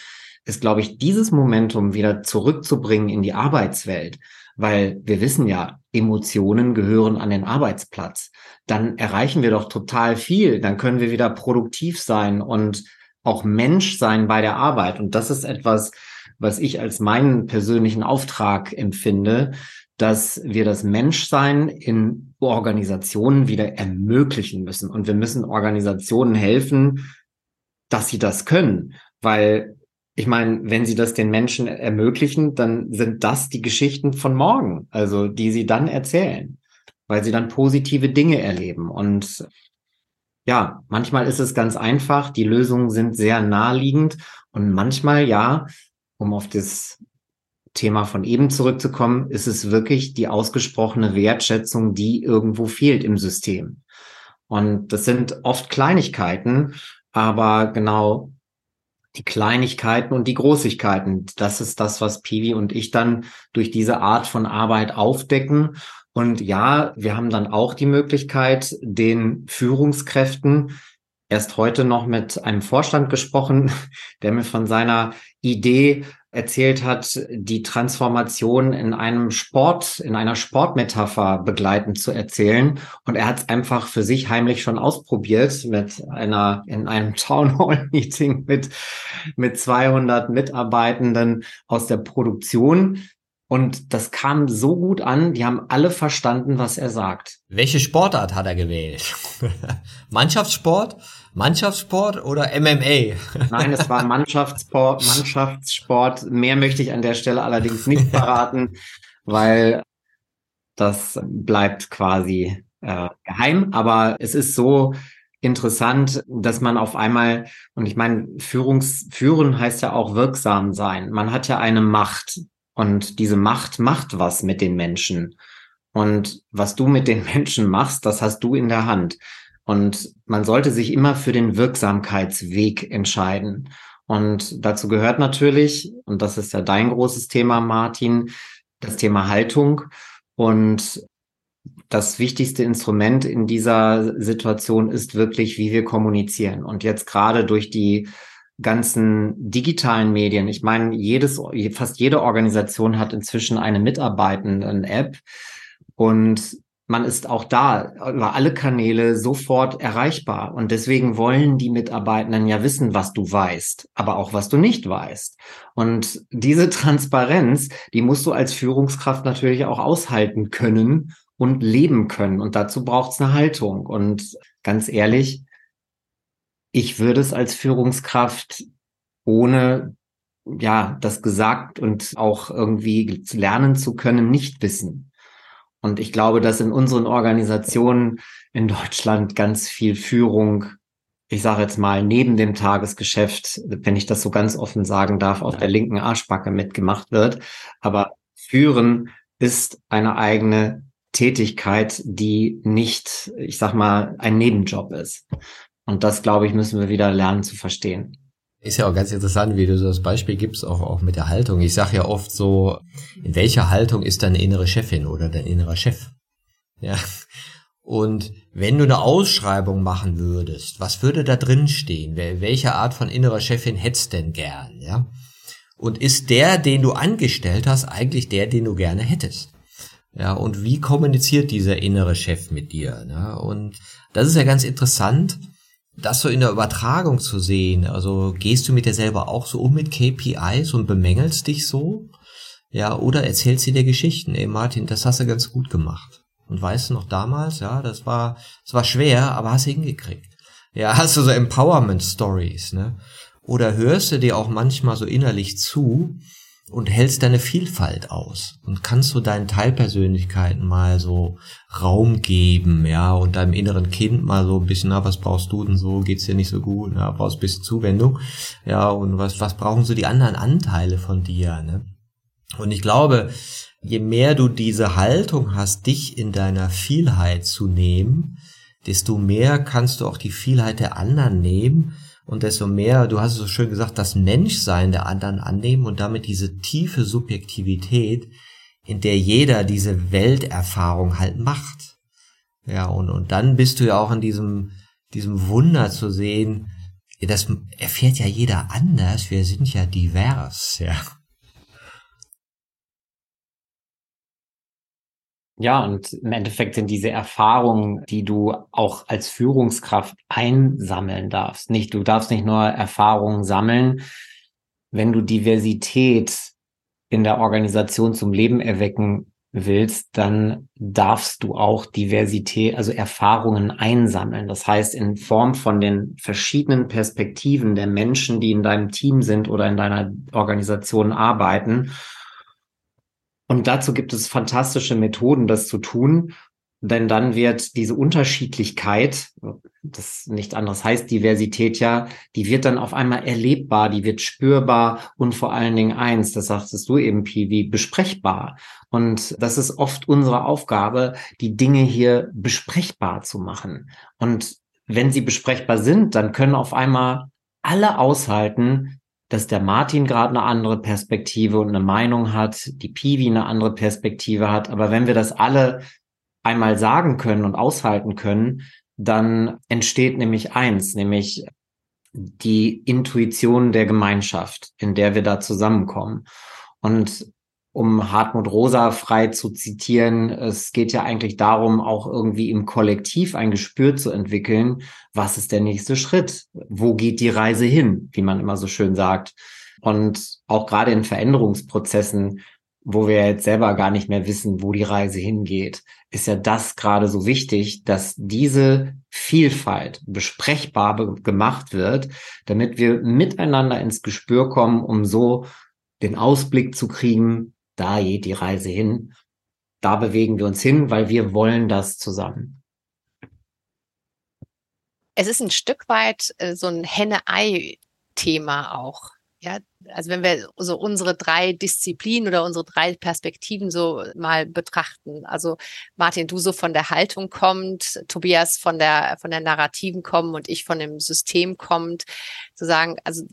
ist, glaube ich, dieses Momentum wieder zurückzubringen in die Arbeitswelt weil wir wissen ja, Emotionen gehören an den Arbeitsplatz. Dann erreichen wir doch total viel. Dann können wir wieder produktiv sein und auch Mensch sein bei der Arbeit. Und das ist etwas, was ich als meinen persönlichen Auftrag empfinde, dass wir das Menschsein in Organisationen wieder ermöglichen müssen. Und wir müssen Organisationen helfen, dass sie das können, weil ich meine, wenn sie das den Menschen ermöglichen, dann sind das die Geschichten von morgen, also die sie dann erzählen, weil sie dann positive Dinge erleben. Und ja, manchmal ist es ganz einfach, die Lösungen sind sehr naheliegend und manchmal ja, um auf das Thema von eben zurückzukommen, ist es wirklich die ausgesprochene Wertschätzung, die irgendwo fehlt im System. Und das sind oft Kleinigkeiten, aber genau die Kleinigkeiten und die Großigkeiten. Das ist das, was Piwi und ich dann durch diese Art von Arbeit aufdecken. Und ja, wir haben dann auch die Möglichkeit, den Führungskräften erst heute noch mit einem Vorstand gesprochen, (laughs) der mir von seiner Idee erzählt hat, die Transformation in einem Sport, in einer Sportmetapher begleitend zu erzählen. Und er hat es einfach für sich heimlich schon ausprobiert mit einer, in einem (laughs) Town Hall Meeting mit, mit 200 Mitarbeitenden aus der Produktion. Und das kam so gut an, die haben alle verstanden, was er sagt. Welche Sportart hat er gewählt? (laughs) Mannschaftssport? Mannschaftssport oder MMA? Nein, es war Mannschaftssport, Mannschaftssport. Mehr möchte ich an der Stelle allerdings nicht verraten, weil das bleibt quasi äh, geheim. Aber es ist so interessant, dass man auf einmal, und ich meine, Führungs, führen heißt ja auch wirksam sein. Man hat ja eine Macht und diese Macht macht was mit den Menschen. Und was du mit den Menschen machst, das hast du in der Hand. Und man sollte sich immer für den Wirksamkeitsweg entscheiden. Und dazu gehört natürlich, und das ist ja dein großes Thema, Martin, das Thema Haltung. Und das wichtigste Instrument in dieser Situation ist wirklich, wie wir kommunizieren. Und jetzt gerade durch die ganzen digitalen Medien. Ich meine, jedes, fast jede Organisation hat inzwischen eine Mitarbeitenden-App. Und man ist auch da über alle Kanäle sofort erreichbar. Und deswegen wollen die Mitarbeitenden ja wissen, was du weißt, aber auch was du nicht weißt. Und diese Transparenz, die musst du als Führungskraft natürlich auch aushalten können und leben können. Und dazu braucht es eine Haltung. Und ganz ehrlich, ich würde es als Führungskraft ohne ja, das gesagt und auch irgendwie lernen zu können, nicht wissen. Und ich glaube, dass in unseren Organisationen in Deutschland ganz viel Führung, ich sage jetzt mal, neben dem Tagesgeschäft, wenn ich das so ganz offen sagen darf, auf der linken Arschbacke mitgemacht wird. Aber führen ist eine eigene Tätigkeit, die nicht, ich sag mal, ein Nebenjob ist. Und das, glaube ich, müssen wir wieder lernen zu verstehen. Ist ja auch ganz interessant, wie du das Beispiel gibst, auch, auch mit der Haltung. Ich sage ja oft so, in welcher Haltung ist deine innere Chefin oder dein innerer Chef? Ja. Und wenn du eine Ausschreibung machen würdest, was würde da drin stehen? Welche Art von innerer Chefin hättest denn gern, ja? Und ist der, den du angestellt hast, eigentlich der, den du gerne hättest? Ja, und wie kommuniziert dieser innere Chef mit dir? Ne? Und das ist ja ganz interessant, das so in der Übertragung zu sehen, also gehst du mit dir selber auch so um mit KPIs und bemängelst dich so? Ja, oder erzählst dir Geschichten, ey Martin, das hast du ganz gut gemacht. Und weißt du noch damals, ja, das war, das war schwer, aber hast du hingekriegt. Ja, hast du so Empowerment Stories, ne? Oder hörst du dir auch manchmal so innerlich zu und hältst deine Vielfalt aus und kannst so deinen Teilpersönlichkeiten mal so Raum geben, ja, und deinem inneren Kind mal so ein bisschen, na, was brauchst du denn so, geht's dir nicht so gut, na, brauchst ein bisschen Zuwendung, ja, und was, was brauchen so die anderen Anteile von dir, ne? Und ich glaube, je mehr du diese Haltung hast, dich in deiner Vielheit zu nehmen, desto mehr kannst du auch die Vielheit der anderen nehmen und desto mehr, du hast es so schön gesagt, das Menschsein der anderen annehmen und damit diese tiefe Subjektivität, in der jeder diese Welterfahrung halt macht. Ja, und, und dann bist du ja auch in diesem, diesem Wunder zu sehen, das erfährt ja jeder anders, wir sind ja divers, ja. Ja, und im Endeffekt sind diese Erfahrungen, die du auch als Führungskraft einsammeln darfst. Nicht, du darfst nicht nur Erfahrungen sammeln, wenn du Diversität in der Organisation zum Leben erwecken willst, dann darfst du auch Diversität, also Erfahrungen einsammeln. Das heißt, in Form von den verschiedenen Perspektiven der Menschen, die in deinem Team sind oder in deiner Organisation arbeiten und dazu gibt es fantastische Methoden, das zu tun. Denn dann wird diese Unterschiedlichkeit, das nicht anderes heißt Diversität ja, die wird dann auf einmal erlebbar, die wird spürbar und vor allen Dingen eins, das sagtest du eben, Piwi, besprechbar. Und das ist oft unsere Aufgabe, die Dinge hier besprechbar zu machen. Und wenn sie besprechbar sind, dann können auf einmal alle aushalten, dass der Martin gerade eine andere Perspektive und eine Meinung hat, die Piwi eine andere Perspektive hat. Aber wenn wir das alle einmal sagen können und aushalten können, dann entsteht nämlich eins, nämlich die Intuition der Gemeinschaft, in der wir da zusammenkommen. Und um Hartmut Rosa frei zu zitieren, es geht ja eigentlich darum, auch irgendwie im Kollektiv ein Gespür zu entwickeln, was ist der nächste Schritt? Wo geht die Reise hin, wie man immer so schön sagt? Und auch gerade in Veränderungsprozessen, wo wir jetzt selber gar nicht mehr wissen, wo die Reise hingeht, ist ja das gerade so wichtig, dass diese Vielfalt besprechbar gemacht wird, damit wir miteinander ins Gespür kommen, um so den Ausblick zu kriegen, da geht die Reise hin, da bewegen wir uns hin, weil wir wollen das zusammen. Es ist ein Stück weit äh, so ein Henne-Ei-Thema auch. Ja, also wenn wir so unsere drei Disziplinen oder unsere drei Perspektiven so mal betrachten. Also Martin, du so von der Haltung kommt, Tobias von der, von der Narrativen kommen und ich von dem System kommt, zu sagen, also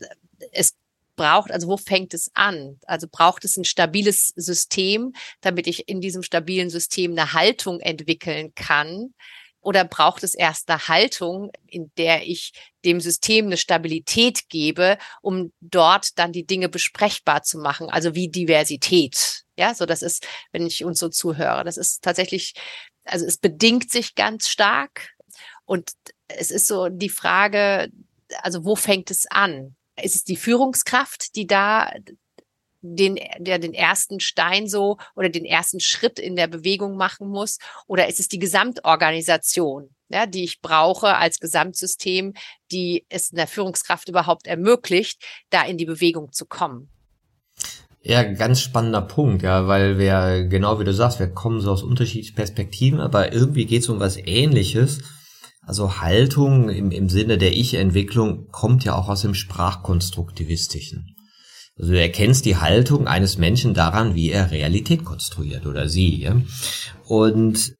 es braucht, also wo fängt es an? Also braucht es ein stabiles System, damit ich in diesem stabilen System eine Haltung entwickeln kann? Oder braucht es erst eine Haltung, in der ich dem System eine Stabilität gebe, um dort dann die Dinge besprechbar zu machen? Also wie Diversität. Ja, so das ist, wenn ich uns so zuhöre, das ist tatsächlich, also es bedingt sich ganz stark. Und es ist so die Frage, also wo fängt es an? Ist es die Führungskraft, die da den, der den ersten Stein so oder den ersten Schritt in der Bewegung machen muss? Oder ist es die Gesamtorganisation, ja, die ich brauche als Gesamtsystem, die es in der Führungskraft überhaupt ermöglicht, da in die Bewegung zu kommen? Ja, ganz spannender Punkt, ja, weil wir, genau wie du sagst, wir kommen so aus unterschiedlichen Perspektiven, aber irgendwie geht es um was ähnliches. Also Haltung im, im Sinne der Ich-Entwicklung kommt ja auch aus dem Sprachkonstruktivistischen. Also du erkennst die Haltung eines Menschen daran, wie er Realität konstruiert oder sie. Ja? Und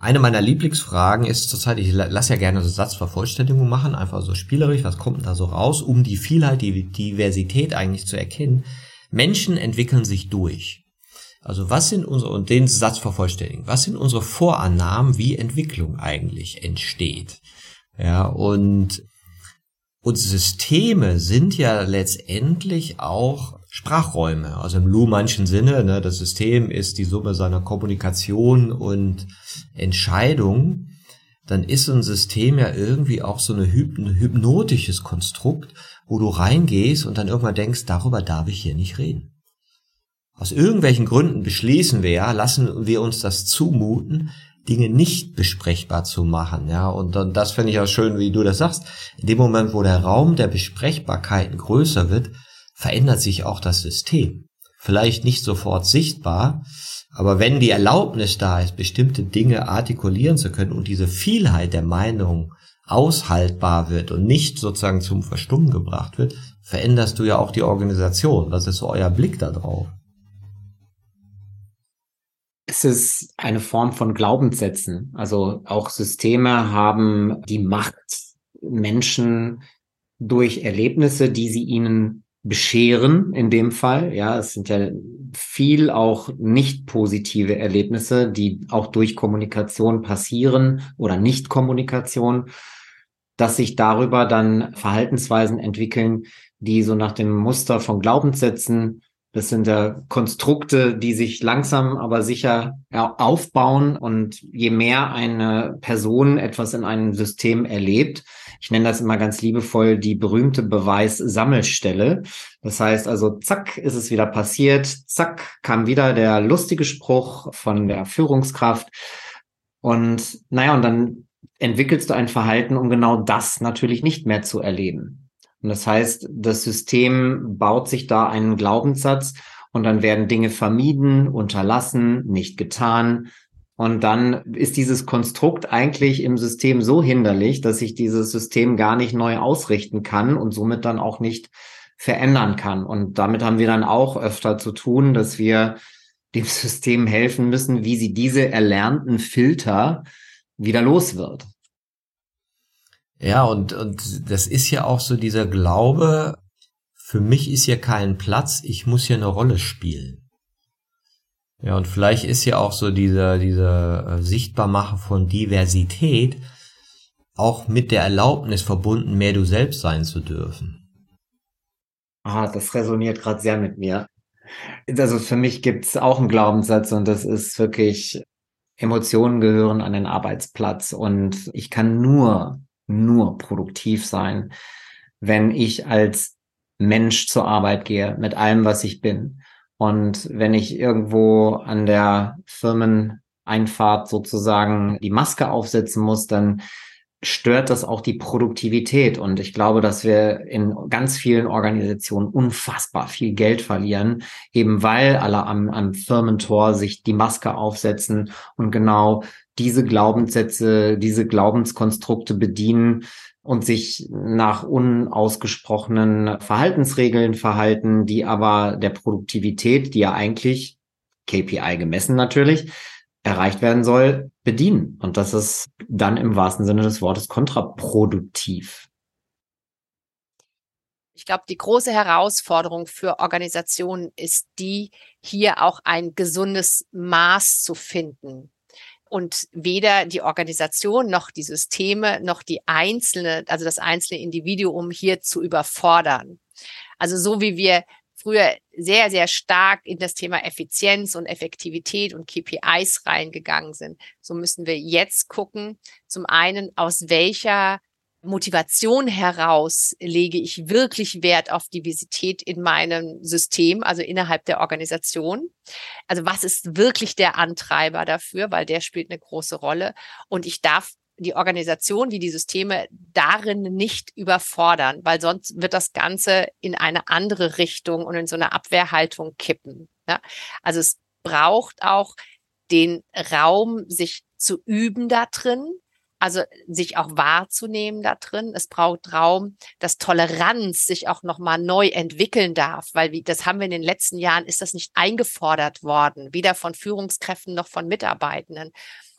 eine meiner Lieblingsfragen ist zurzeit, ich lasse ja gerne so Satzvervollständigung machen, einfach so spielerisch, was kommt da so raus, um die Vielheit, die Diversität eigentlich zu erkennen. Menschen entwickeln sich durch. Also was sind unsere, und den Satz vervollständigen, was sind unsere Vorannahmen, wie Entwicklung eigentlich entsteht? Ja, und, und Systeme sind ja letztendlich auch Sprachräume. Also im Luhmannschen Sinne, ne, das System ist die Summe seiner Kommunikation und Entscheidung. Dann ist so ein System ja irgendwie auch so eine Hyp ein hypnotisches Konstrukt, wo du reingehst und dann irgendwann denkst, darüber darf ich hier nicht reden. Aus irgendwelchen Gründen beschließen wir ja, lassen wir uns das zumuten, Dinge nicht besprechbar zu machen, ja. Und dann, das finde ich auch schön, wie du das sagst. In dem Moment, wo der Raum der Besprechbarkeiten größer wird, verändert sich auch das System. Vielleicht nicht sofort sichtbar, aber wenn die Erlaubnis da ist, bestimmte Dinge artikulieren zu können und diese Vielheit der Meinungen aushaltbar wird und nicht sozusagen zum Verstummen gebracht wird, veränderst du ja auch die Organisation. Was ist so euer Blick da drauf? Es ist eine Form von Glaubenssätzen. Also auch Systeme haben die Macht, Menschen durch Erlebnisse, die sie ihnen bescheren, in dem Fall. Ja, es sind ja viel auch nicht positive Erlebnisse, die auch durch Kommunikation passieren oder Nicht-Kommunikation, dass sich darüber dann Verhaltensweisen entwickeln, die so nach dem Muster von Glaubenssätzen das sind ja Konstrukte, die sich langsam aber sicher aufbauen. Und je mehr eine Person etwas in einem System erlebt, ich nenne das immer ganz liebevoll die berühmte Beweissammelstelle. Das heißt also, zack, ist es wieder passiert, zack, kam wieder der lustige Spruch von der Führungskraft. Und naja, und dann entwickelst du ein Verhalten, um genau das natürlich nicht mehr zu erleben. Und das heißt, das System baut sich da einen Glaubenssatz und dann werden Dinge vermieden, unterlassen, nicht getan. Und dann ist dieses Konstrukt eigentlich im System so hinderlich, dass sich dieses System gar nicht neu ausrichten kann und somit dann auch nicht verändern kann. Und damit haben wir dann auch öfter zu tun, dass wir dem (laughs) System helfen müssen, wie sie diese erlernten Filter wieder los wird. Ja, und, und das ist ja auch so dieser Glaube, für mich ist hier kein Platz, ich muss hier eine Rolle spielen. Ja, und vielleicht ist ja auch so diese, diese äh, Sichtbarmache von Diversität auch mit der Erlaubnis verbunden, mehr du selbst sein zu dürfen. Ah, das resoniert gerade sehr mit mir. Also für mich gibt's auch einen Glaubenssatz und das ist wirklich, Emotionen gehören an den Arbeitsplatz und ich kann nur, nur produktiv sein, wenn ich als Mensch zur Arbeit gehe, mit allem, was ich bin. Und wenn ich irgendwo an der Firmeneinfahrt sozusagen die Maske aufsetzen muss, dann stört das auch die Produktivität. Und ich glaube, dass wir in ganz vielen Organisationen unfassbar viel Geld verlieren, eben weil alle am, am Firmentor sich die Maske aufsetzen und genau diese Glaubenssätze, diese Glaubenskonstrukte bedienen und sich nach unausgesprochenen Verhaltensregeln verhalten, die aber der Produktivität, die ja eigentlich KPI gemessen natürlich, erreicht werden soll, bedienen. Und das ist dann im wahrsten Sinne des Wortes kontraproduktiv. Ich glaube, die große Herausforderung für Organisationen ist die, hier auch ein gesundes Maß zu finden. Und weder die Organisation noch die Systeme noch die einzelne, also das einzelne Individuum hier zu überfordern. Also so wie wir früher sehr, sehr stark in das Thema Effizienz und Effektivität und KPIs reingegangen sind. So müssen wir jetzt gucken, zum einen, aus welcher Motivation heraus lege ich wirklich Wert auf Diversität in meinem System, also innerhalb der Organisation. Also was ist wirklich der Antreiber dafür, weil der spielt eine große Rolle. Und ich darf die Organisation wie die Systeme darin nicht überfordern, weil sonst wird das Ganze in eine andere Richtung und in so eine Abwehrhaltung kippen. Ja? Also es braucht auch den Raum, sich zu üben da drin, also sich auch wahrzunehmen da drin. Es braucht Raum, dass Toleranz sich auch nochmal neu entwickeln darf, weil wie, das haben wir in den letzten Jahren, ist das nicht eingefordert worden, weder von Führungskräften noch von Mitarbeitenden.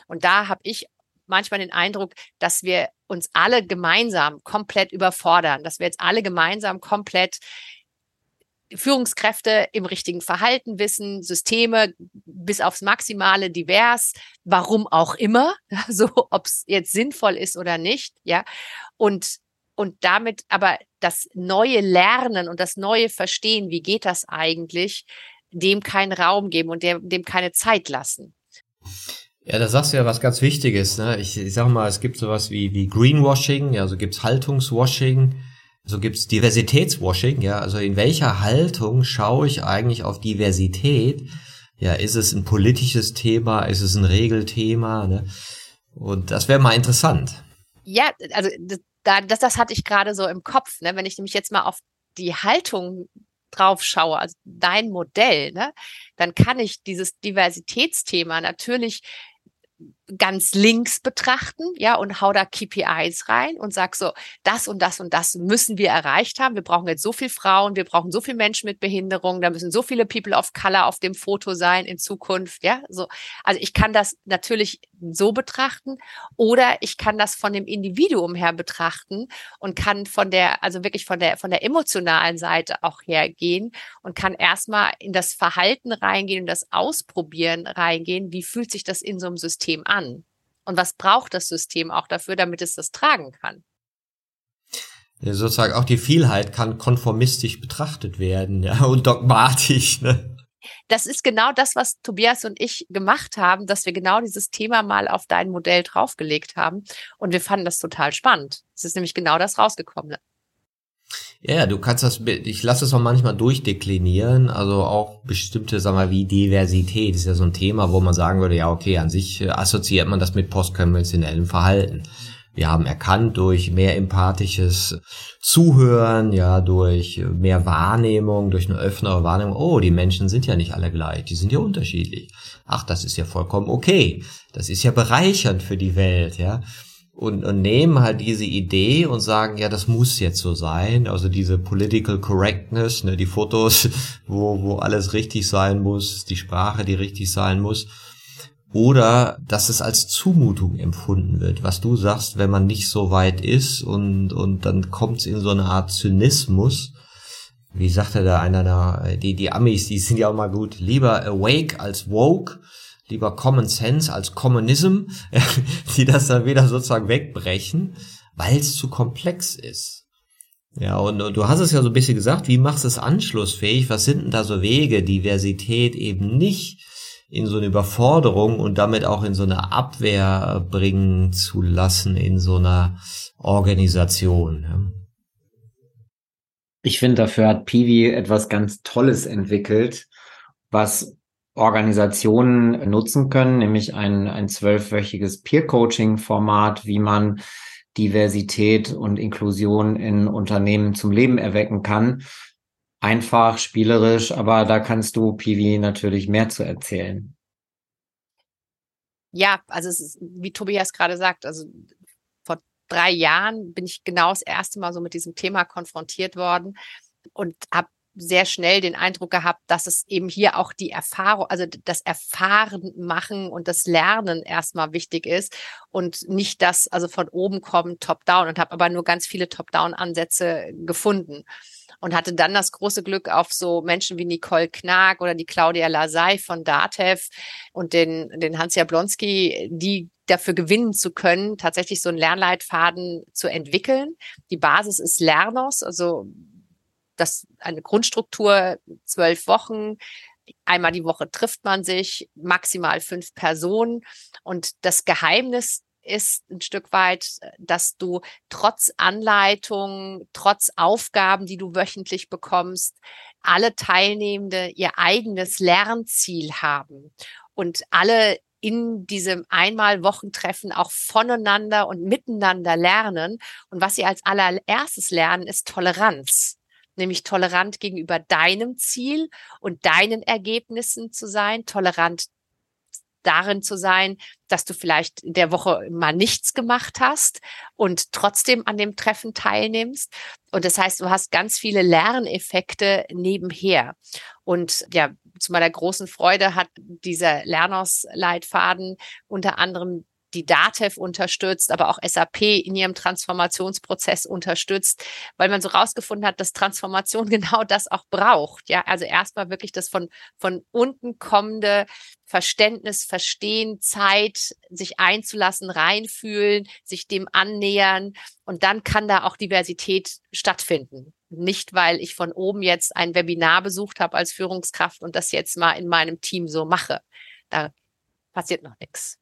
Und da habe ich manchmal den Eindruck, dass wir uns alle gemeinsam komplett überfordern, dass wir jetzt alle gemeinsam komplett Führungskräfte im richtigen Verhalten wissen, Systeme bis aufs Maximale divers, warum auch immer, (laughs) so ob es jetzt sinnvoll ist oder nicht, ja. Und, und damit aber das neue Lernen und das neue Verstehen, wie geht das eigentlich, dem keinen Raum geben und dem, dem keine Zeit lassen. Ja, da sagst du ja was ganz Wichtiges. Ne? Ich, ich sag mal, es gibt sowas wie, wie Greenwashing, ja, so gibt's Haltungswashing, so gibt's Diversitätswashing, ja. Also in welcher Haltung schaue ich eigentlich auf Diversität? Ja, ist es ein politisches Thema, ist es ein Regelthema? Ne? Und das wäre mal interessant. Ja, also das, das, das hatte ich gerade so im Kopf, ne? Wenn ich nämlich jetzt mal auf die Haltung drauf schaue, also dein Modell, ne, dann kann ich dieses Diversitätsthema natürlich ganz links betrachten, ja, und hau da KPIs rein und sag so, das und das und das müssen wir erreicht haben. Wir brauchen jetzt so viel Frauen, wir brauchen so viel Menschen mit Behinderung, da müssen so viele People of Color auf dem Foto sein in Zukunft, ja, so. Also ich kann das natürlich so betrachten oder ich kann das von dem Individuum her betrachten und kann von der, also wirklich von der, von der emotionalen Seite auch hergehen und kann erstmal in das Verhalten reingehen und das Ausprobieren reingehen. Wie fühlt sich das in so einem System an? An? Und was braucht das System auch dafür, damit es das tragen kann? Ja, sozusagen auch die Vielheit kann konformistisch betrachtet werden, ja, und dogmatisch, ne? Das ist genau das, was Tobias und ich gemacht haben, dass wir genau dieses Thema mal auf dein Modell draufgelegt haben. Und wir fanden das total spannend. Es ist nämlich genau das rausgekommen. Ja, du kannst das, ich lasse es auch manchmal durchdeklinieren, also auch bestimmte, sag mal, wie Diversität ist ja so ein Thema, wo man sagen würde, ja, okay, an sich äh, assoziiert man das mit postkonventionellem Verhalten. Wir haben erkannt durch mehr empathisches Zuhören, ja, durch mehr Wahrnehmung, durch eine offenere Wahrnehmung, oh, die Menschen sind ja nicht alle gleich, die sind ja unterschiedlich. Ach, das ist ja vollkommen okay. Das ist ja bereichernd für die Welt, ja und, und nehmen halt diese Idee und sagen, ja, das muss jetzt so sein. Also diese Political Correctness, ne, die Fotos, (laughs) wo, wo alles richtig sein muss, die Sprache, die richtig sein muss. Oder dass es als Zumutung empfunden wird, was du sagst, wenn man nicht so weit ist und, und dann kommt es in so eine Art Zynismus. wie sagte da einer da, die, die Amis, die sind ja auch mal gut, lieber awake als woke, lieber Common Sense als Communism, (laughs) die das dann wieder sozusagen wegbrechen, weil es zu komplex ist. Ja, und, du hast es ja so ein bisschen gesagt, wie machst du es anschlussfähig? Was sind denn da so Wege, Diversität eben nicht in so eine Überforderung und damit auch in so eine Abwehr bringen zu lassen in so einer Organisation? Ich finde, dafür hat Piwi etwas ganz Tolles entwickelt, was Organisationen nutzen können, nämlich ein, ein zwölfwöchiges Peer-Coaching-Format, wie man Diversität und Inklusion in Unternehmen zum Leben erwecken kann. Einfach, spielerisch, aber da kannst du, Piwi, natürlich mehr zu erzählen. Ja, also es ist, wie Tobias gerade sagt, also drei Jahren bin ich genau das erste Mal so mit diesem Thema konfrontiert worden und habe sehr schnell den Eindruck gehabt, dass es eben hier auch die Erfahrung, also das Erfahren machen und das Lernen erstmal wichtig ist und nicht das, also von oben kommen, top-down und habe aber nur ganz viele Top-down-Ansätze gefunden und hatte dann das große Glück auf so Menschen wie Nicole Knag oder die Claudia Lasey von Datev und den, den Hans Jablonski, die dafür gewinnen zu können, tatsächlich so einen Lernleitfaden zu entwickeln. Die Basis ist Lernos, also das eine Grundstruktur, zwölf Wochen, einmal die Woche trifft man sich, maximal fünf Personen. Und das Geheimnis ist ein Stück weit, dass du trotz Anleitung, trotz Aufgaben, die du wöchentlich bekommst, alle Teilnehmende ihr eigenes Lernziel haben und alle in diesem einmal Wochentreffen auch voneinander und miteinander lernen. Und was sie als allererstes lernen, ist Toleranz nämlich tolerant gegenüber deinem Ziel und deinen Ergebnissen zu sein, tolerant darin zu sein, dass du vielleicht in der Woche mal nichts gemacht hast und trotzdem an dem Treffen teilnimmst. Und das heißt, du hast ganz viele Lerneffekte nebenher. Und ja, zu meiner großen Freude hat dieser Lerners-Leitfaden unter anderem die DATEV unterstützt, aber auch SAP in ihrem Transformationsprozess unterstützt, weil man so rausgefunden hat, dass Transformation (laughs) genau das auch braucht. Ja, also erstmal wirklich das von, von unten kommende Verständnis, Verstehen, Zeit, sich einzulassen, reinfühlen, sich dem annähern und dann kann da auch Diversität stattfinden. Nicht, weil ich von oben jetzt ein Webinar besucht habe als Führungskraft und das jetzt mal in meinem Team so mache. Da passiert noch nichts.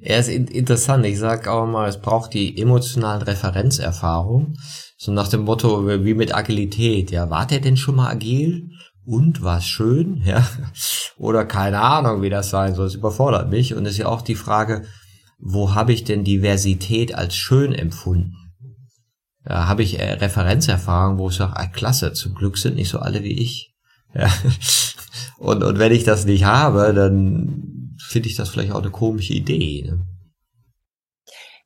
Er ist in interessant. Ich sag auch mal, es braucht die emotionalen Referenzerfahrung. So nach dem Motto, wie mit Agilität. Ja, war der denn schon mal agil? Und war's schön? (laughs) Ja. Oder keine Ahnung, wie das sein soll. Es überfordert mich. Und es ist ja auch die Frage, wo habe ich denn Diversität als schön empfunden? Ja, habe ich äh, Referenzerfahrung, wo ich sage, ah, klasse, zum Glück sind nicht so alle wie ich. Ja. (laughs) Und, und wenn ich das nicht habe, dann finde ich das vielleicht auch eine komische Idee. Ne?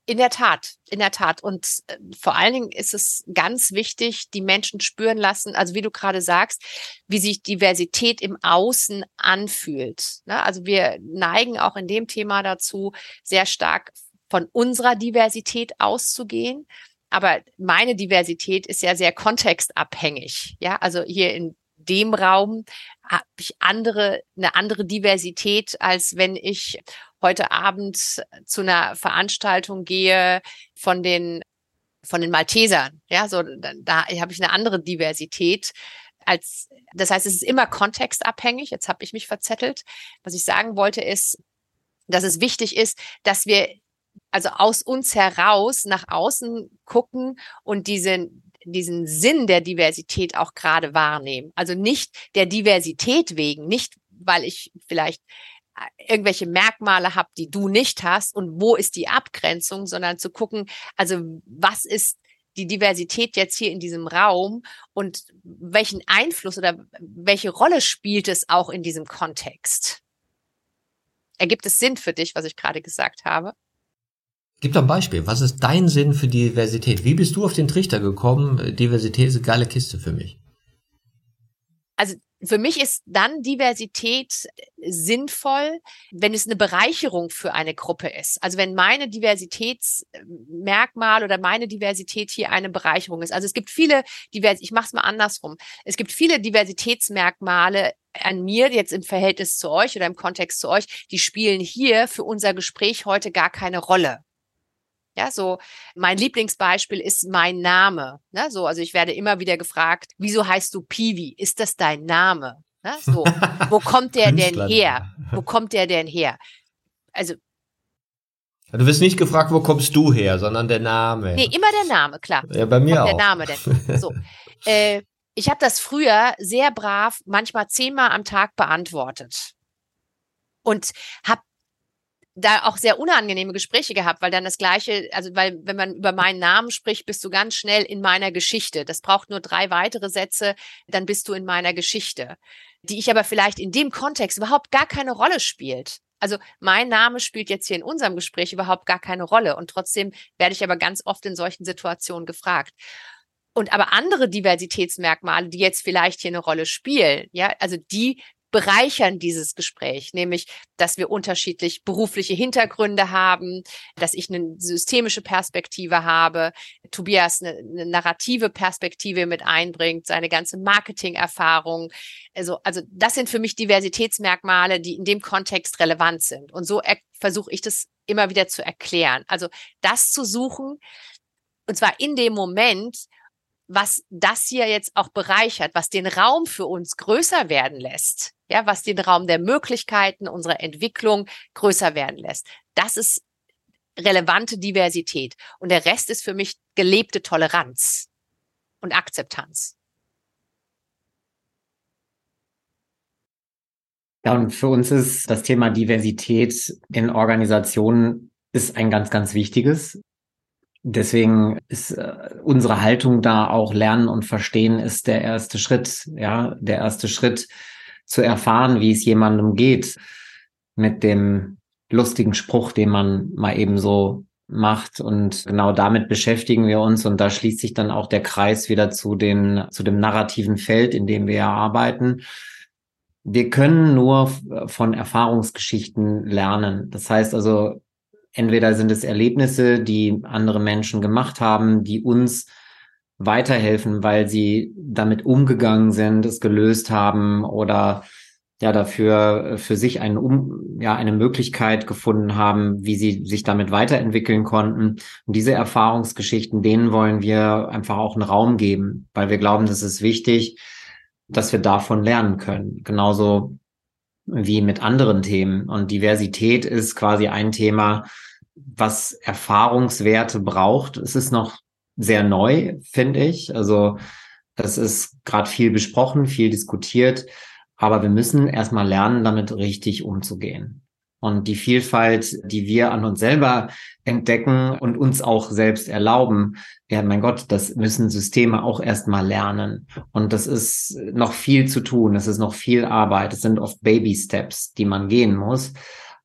In der Tat, in der Tat. Und äh, vor allen Dingen ist es ganz wichtig, die Menschen spüren lassen, also wie du gerade sagst, wie sich Diversität im Außen anfühlt. Ne? Also wir neigen auch in dem Thema dazu, sehr stark von unserer Diversität auszugehen. Aber meine Diversität ist ja sehr kontextabhängig. Ja, also hier in dem Raum habe ich andere, eine andere Diversität, als wenn ich heute Abend zu einer Veranstaltung gehe von den von den Maltesern. Ja, so da, da habe ich eine andere Diversität als das heißt, es ist immer kontextabhängig. Jetzt habe ich mich verzettelt. Was ich sagen wollte ist, dass es wichtig ist, dass wir also aus uns heraus nach außen gucken und diesen diesen Sinn der Diversität auch gerade wahrnehmen. Also nicht der Diversität wegen, nicht weil ich vielleicht äh, irgendwelche Merkmale habe, die du nicht hast und wo ist die Abgrenzung, sondern zu gucken, also was ist die Diversität jetzt hier in diesem Raum und welchen Einfluss oder welche Rolle spielt es auch in diesem Kontext? Ergibt es Sinn für dich, was ich gerade gesagt habe? Gib doch ein Beispiel. Was ist dein Sinn für Diversität? Wie bist du auf den Trichter gekommen? Diversität ist eine geile Kiste für mich. Also für mich ist dann Diversität sinnvoll, wenn es eine Bereicherung für eine Gruppe ist. Also wenn meine Diversitätsmerkmal oder meine Diversität hier eine Bereicherung ist. Also es gibt viele Divers ich mache es mal andersrum. Es gibt viele Diversitätsmerkmale an mir jetzt im Verhältnis zu euch oder im Kontext zu euch, die spielen hier für unser Gespräch heute gar keine Rolle. Ja, so mein Lieblingsbeispiel ist mein Name. Ne? So, also ich werde immer wieder gefragt, wieso heißt du Piwi? Ist das dein Name? Ne? So, wo (laughs) kommt der denn her? Wo kommt der denn her? Also Du wirst nicht gefragt, wo kommst du her, sondern der Name. Nee, immer der Name, klar. Ja, bei mir auch. Der Name denn. So. (laughs) Äh, ich habe das früher sehr brav, manchmal zehnmal am Tag beantwortet. Und habe da auch sehr unangenehme Gespräche gehabt, weil dann das gleiche, also weil wenn man über meinen Namen spricht, bist du ganz schnell in meiner Geschichte. Das braucht nur drei weitere Sätze, dann bist du in meiner Geschichte, die ich aber vielleicht in dem Kontext überhaupt gar keine Rolle spielt. Also mein Name spielt jetzt hier in unserem Gespräch überhaupt gar keine Rolle und trotzdem werde ich aber ganz oft in solchen Situationen gefragt. Und aber andere Diversitätsmerkmale, die jetzt vielleicht hier eine Rolle spielen, ja, also die bereichern dieses Gespräch, nämlich, dass wir unterschiedlich berufliche Hintergründe haben, dass ich eine systemische Perspektive habe, Tobias eine, eine narrative Perspektive mit einbringt, seine ganze Marketing-Erfahrung. Also, also das sind für mich Diversitätsmerkmale, die in dem Kontext relevant sind. Und so versuche ich das immer wieder zu erklären. Also das zu suchen, und zwar in dem Moment, was das hier jetzt auch bereichert, was den Raum für uns größer werden lässt, ja, was den Raum der Möglichkeiten unserer Entwicklung größer werden lässt. Das ist relevante Diversität. Und der Rest ist für mich gelebte Toleranz und Akzeptanz. Ja, und für uns ist das Thema Diversität in Organisationen ist ein ganz, ganz wichtiges. Deswegen ist äh, unsere Haltung da auch lernen und verstehen ist der erste Schritt. Ja, der erste Schritt zu erfahren, wie es jemandem geht mit dem lustigen Spruch, den man mal eben so macht. Und genau damit beschäftigen wir uns. Und da schließt sich dann auch der Kreis wieder zu den, zu dem narrativen Feld, in dem wir arbeiten. Wir können nur von Erfahrungsgeschichten lernen. Das heißt also, entweder sind es Erlebnisse, die andere Menschen gemacht haben, die uns weiterhelfen, weil sie damit umgegangen sind, es gelöst haben oder ja dafür für sich einen, um, ja, eine Möglichkeit gefunden haben, wie sie sich damit weiterentwickeln konnten. Und diese Erfahrungsgeschichten, denen wollen wir einfach auch einen Raum geben, weil wir glauben, das ist wichtig, dass wir davon lernen können. Genauso wie mit anderen Themen. Und Diversität ist quasi ein Thema, was Erfahrungswerte braucht. Es ist noch sehr neu, finde ich. Also es ist gerade viel besprochen, viel diskutiert, aber wir müssen erstmal lernen, damit richtig umzugehen. Und die Vielfalt, die wir an uns selber entdecken und uns auch selbst erlauben, ja, mein Gott, das müssen Systeme auch erstmal lernen. Und das ist noch viel zu tun. Es ist noch viel Arbeit. Es sind oft Baby Steps, die man gehen muss.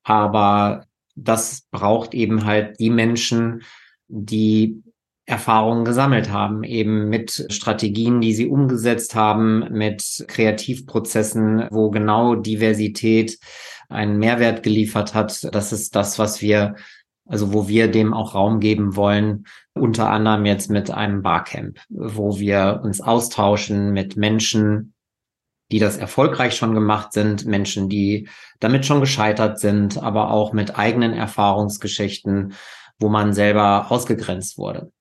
Aber das braucht eben halt die Menschen, die Erfahrungen gesammelt haben, eben mit Strategien, die sie umgesetzt haben, mit Kreativprozessen, wo genau Diversität einen Mehrwert geliefert hat. Das ist das, was wir, also wo wir dem auch Raum geben wollen, unter anderem jetzt mit einem Barcamp, wo wir uns austauschen mit Menschen, die das erfolgreich schon gemacht sind, Menschen, die damit schon gescheitert sind, aber auch mit eigenen Erfahrungsgeschichten, wo man selber ausgegrenzt wurde.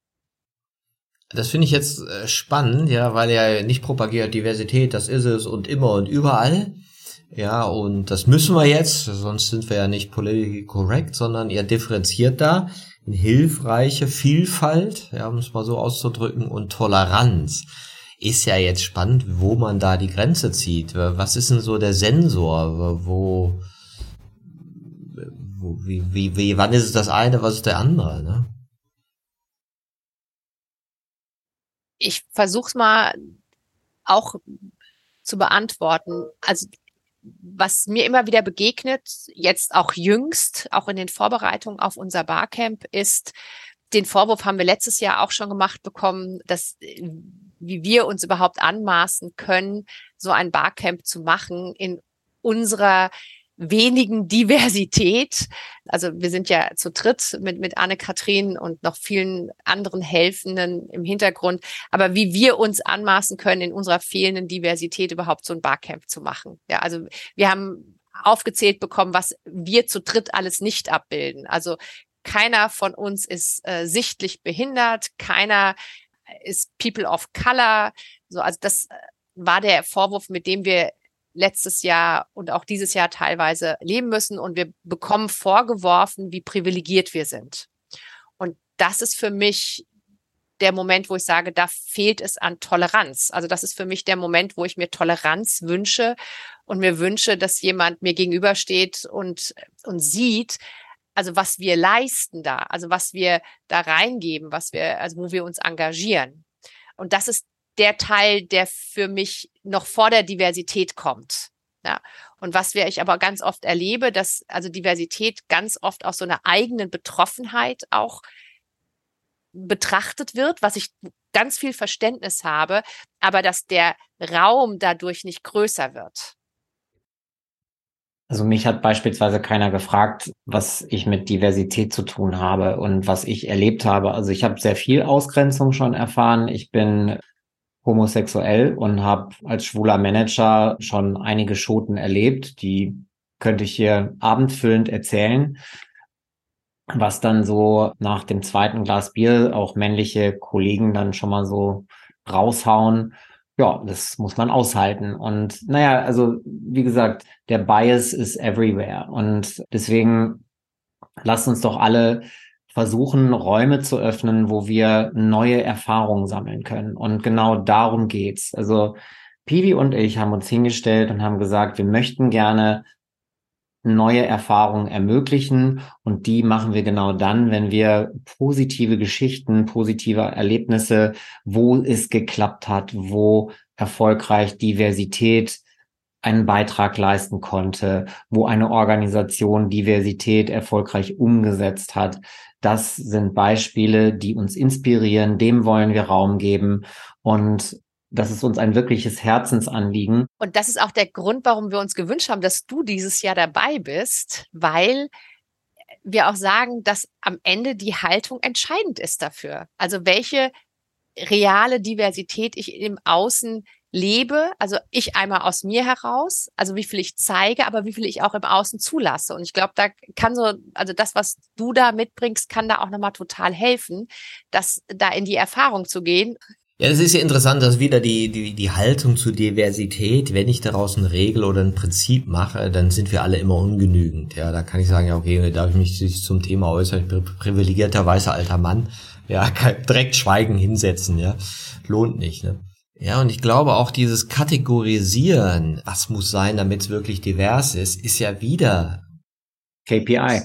Das finde ich jetzt äh, spannend, ja, weil er nicht propagiert Diversität, das ist es und immer und überall, ja, und das müssen wir jetzt, sonst sind wir ja nicht politically correct, sondern er differenziert da in hilfreiche Vielfalt, ja, um es mal so auszudrücken, und Toleranz. Ist ja jetzt spannend, wo man da die Grenze zieht. Was ist denn so der Sensor? Wo, wo wie, wie, wie, wann ist es das eine, was ist der andere, ne? Ich versuch's mal auch zu beantworten. Also was mir immer wieder begegnet, jetzt auch jüngst, auch in den Vorbereitungen auf unser Barcamp, ist, den Vorwurf haben wir letztes Jahr auch schon gemacht bekommen, dass wie wir uns überhaupt anmaßen können, so ein Barcamp zu machen in unserer wenigen Diversität. Also wir sind ja zu dritt mit, mit Anne-Kathrin und noch vielen anderen Helfenden im Hintergrund. Aber wie wir uns anmaßen können, in unserer fehlenden Diversität überhaupt so ein Barcamp zu machen. Ja, also wir haben aufgezählt bekommen, was wir zu dritt alles nicht abbilden. Also keiner von uns ist äh, sichtlich behindert, keiner ist People of Color. So, also das äh, war der Vorwurf, mit dem wir letztes Jahr und auch dieses Jahr teilweise leben müssen. Und wir bekommen vorgeworfen, wie privilegiert wir sind. Und das ist für mich der Moment, wo ich sage, da fehlt es an Toleranz. Also das ist für mich der Moment, wo ich mir Toleranz wünsche und mir wünsche, dass jemand mir gegenübersteht und, und sieht, also was wir leisten da, also was wir da reingeben, was wir, also wo wir uns engagieren. Und das ist der Teil, der für mich noch vor der Diversität kommt. Ja. Und was wir ich aber ganz oft erlebe, dass also Diversität ganz oft aus so einer eigenen Betroffenheit auch betrachtet wird, was ich ganz viel Verständnis habe, aber dass der Raum dadurch nicht größer wird. Also mich hat beispielsweise keiner gefragt, was ich mit Diversität zu tun habe und was ich erlebt habe. Also ich habe sehr viel Ausgrenzung schon erfahren. Ich bin homosexuell und habe als schwuler Manager schon einige Schoten erlebt. Die könnte ich hier abendfüllend erzählen. Was dann so nach dem zweiten Glas Bier auch männliche Kollegen dann schon mal so raushauen. Ja, das muss man aushalten. Und naja, also wie gesagt, der Bias ist everywhere. Und deswegen lasst uns doch alle versuchen, Räume zu öffnen, wo wir neue Erfahrungen sammeln können. Und genau darum geht's. Also Pivi und ich haben uns hingestellt und haben gesagt, wir möchten gerne neue Erfahrungen ermöglichen. Und die machen wir genau dann, wenn wir positive Geschichten, positive Erlebnisse, wo es geklappt hat, wo erfolgreich Diversität einen Beitrag leisten konnte, wo eine Organisation Diversität erfolgreich umgesetzt hat. Das sind Beispiele, die uns inspirieren, dem wollen wir Raum geben und das ist uns ein wirkliches Herzensanliegen. Und das ist auch der Grund, warum wir uns gewünscht haben, dass du dieses Jahr dabei bist, weil wir auch sagen, dass am Ende die Haltung entscheidend ist dafür. Also welche reale Diversität ich im Außen lebe, also ich einmal aus mir heraus, also wie viel ich zeige, aber wie viel ich auch im Außen zulasse. Und ich glaube, da kann so, also das, was du da mitbringst, kann da auch nochmal total helfen, das da in die Erfahrung zu gehen. Ja, das ist ja interessant, dass wieder die, die, die Haltung zur Diversität, wenn ich daraus eine Regel oder ein Prinzip mache, dann sind wir alle immer ungenügend. Ja, da kann ich sagen, ja, okay, da darf ich mich zum Thema äußern, ich bin privilegierter weißer alter Mann. Ja, (laughs) direkt schweigen hinsetzen, ja. Lohnt nicht, ne? Ja, und ich glaube auch dieses Kategorisieren, was muss sein, damit es wirklich divers ist, ist ja wieder KPI.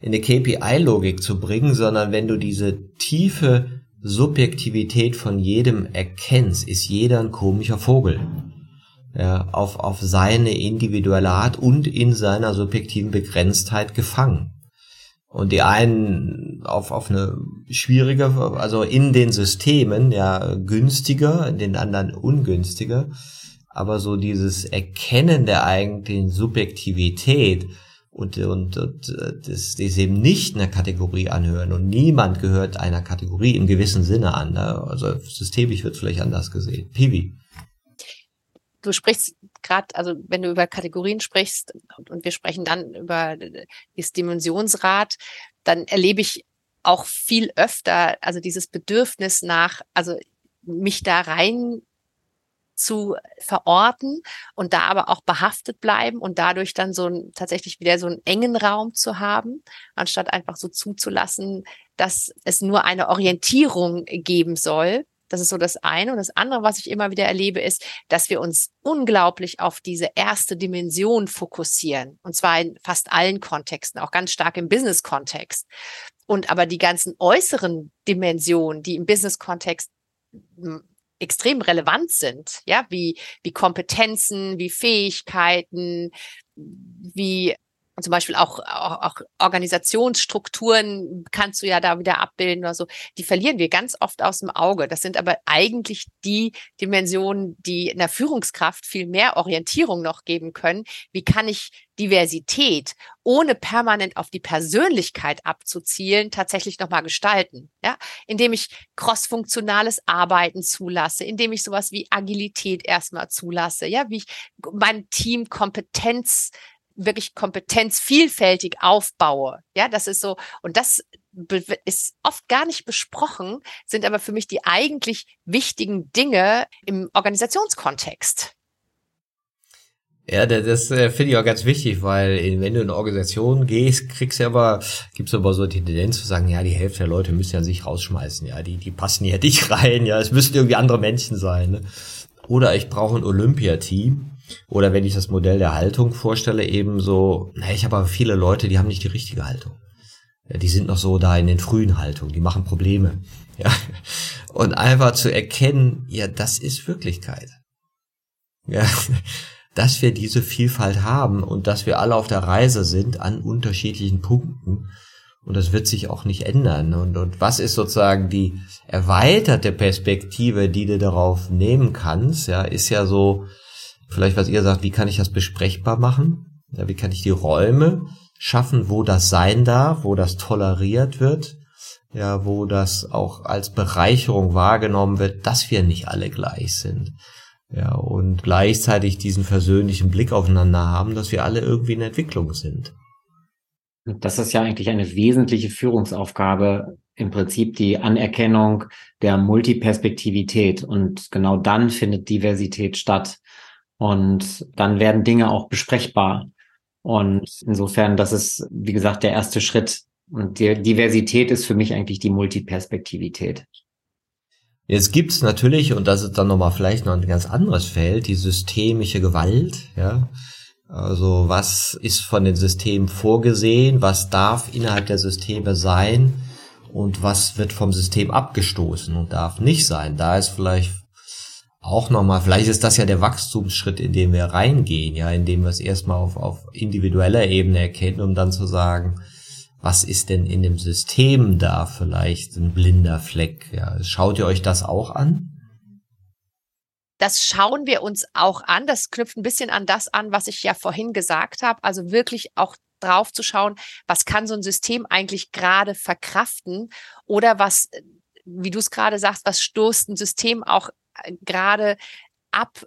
In eine KPI-Logik zu bringen, sondern wenn du diese tiefe Subjektivität von jedem erkennst, ist jeder ein komischer Vogel. Ja, auf, auf seine individuelle Art und in seiner subjektiven Begrenztheit gefangen und die einen auf, auf eine schwierige, also in den Systemen ja günstiger, in den anderen ungünstiger. Aber so dieses Erkennen der eigentlichen Subjektivität und, und, und das, das eben nicht einer Kategorie anhören und niemand gehört einer Kategorie im gewissen Sinne an. Ne? Also systemisch wird vielleicht anders gesehen. Piwi du sprichst gerade, also wenn du über Kategorien sprichst und, wir sprechen dann über das Dimensionsrad, dann erlebe ich auch viel öfter, also dieses Bedürfnis nach, also mich da rein zu verorten und da aber auch behaftet bleiben und dadurch dann so ein, tatsächlich wieder so einen engen Raum zu haben, anstatt einfach so zuzulassen, dass es nur eine Orientierung geben soll, das ist so das eine. Und das andere, was ich immer wieder erlebe, ist, dass wir uns unglaublich auf diese erste Dimension fokussieren. Und zwar in fast allen Kontexten, auch ganz stark im Business-Kontext. Und aber die ganzen äußeren Dimensionen, die im Business-Kontext hm, extrem relevant sind, ja, wie, wie Kompetenzen, wie Fähigkeiten, wie zum Beispiel auch, auch, auch Organisationsstrukturen kannst du ja da wieder abbilden oder so, die verlieren wir ganz oft aus dem Auge. Das sind aber eigentlich die Dimensionen, die in der Führungskraft viel mehr Orientierung noch geben können. Wie kann ich Diversität, ohne permanent auf die Persönlichkeit abzuzielen, tatsächlich nochmal gestalten. Ja, indem ich crossfunktionales Arbeiten zulasse, indem ich sowas wie Agilität erstmal zulasse, ja, wie ich mein Team Kompetenz wirklich Kompetenz vielfältig aufbaue. Ja, das ist so, und das ist oft gar nicht besprochen, sind aber für mich die eigentlich wichtigen Dinge im Organisationskontext. Ja, das, äh, finde ich auch ganz wichtig, weil wenn du in eine Organisation gehst, kriegst du aber, gibt's aber so die Tendenz zu sagen, ja, die Hälfte der Leute müssen ja sich rausschmeißen, ja, die, die passen ja (laughs) nicht rein, ja, es müssten irgendwie andere Menschen sein. Ne? Oder ich brauche ein Olympiateam. Oder wenn ich das Modell der Haltung vorstelle, eben so, na, ich habe aber viele Leute, die haben nicht die richtige Haltung. Die sind noch so da in den frühen Haltungen, die machen Probleme. (laughs) Ja. Und einfach zu erkennen, ja, das ist Wirklichkeit. Ja, (laughs) dass wir diese Vielfalt haben und dass wir alle auf der Reise sind an unterschiedlichen Punkten. Und das wird sich auch nicht ändern. Und, und was ist sozusagen die erweiterte Perspektive, die du darauf nehmen kannst? Ja, ist ja so, vielleicht was ihr sagt, wie kann ich das besprechbar machen? Ja, wie kann ich die Räume schaffen, wo das sein darf, wo das toleriert wird? Ja, wo das auch als Bereicherung wahrgenommen wird, dass wir nicht alle gleich sind. Ja, und gleichzeitig diesen versöhnlichen Blick aufeinander haben, dass wir alle irgendwie in Entwicklung sind. Das ist ja eigentlich eine wesentliche Führungsaufgabe, im Prinzip die Anerkennung der Multiperspektivität. Und genau dann findet Diversität statt. Und dann werden Dinge auch besprechbar. Und insofern, das ist, wie gesagt, der erste Schritt. Und die Diversität ist für mich eigentlich die Multiperspektivität. Jetzt gibt's natürlich, und das ist dann nochmal vielleicht noch ein ganz anderes Feld, die systemische Gewalt, ja. Also was ist von den Systemen vorgesehen, was darf innerhalb der Systeme sein und was wird vom System abgestoßen und darf nicht sein. Da ist vielleicht auch nochmal, vielleicht ist das ja der Wachstumsschritt, in den wir reingehen, ja, indem wir es erstmal auf, auf individueller Ebene erkennen, um dann zu sagen, was ist denn in dem System da vielleicht ein blinder Fleck? Ja, schaut ihr euch das auch an? Das schauen wir uns auch an. Das knüpft ein bisschen an das an, was ich ja vorhin gesagt habe. Also wirklich auch drauf zu schauen, was kann so ein System eigentlich gerade verkraften oder was, wie du es gerade sagst, was stoßt ein System auch gerade ab,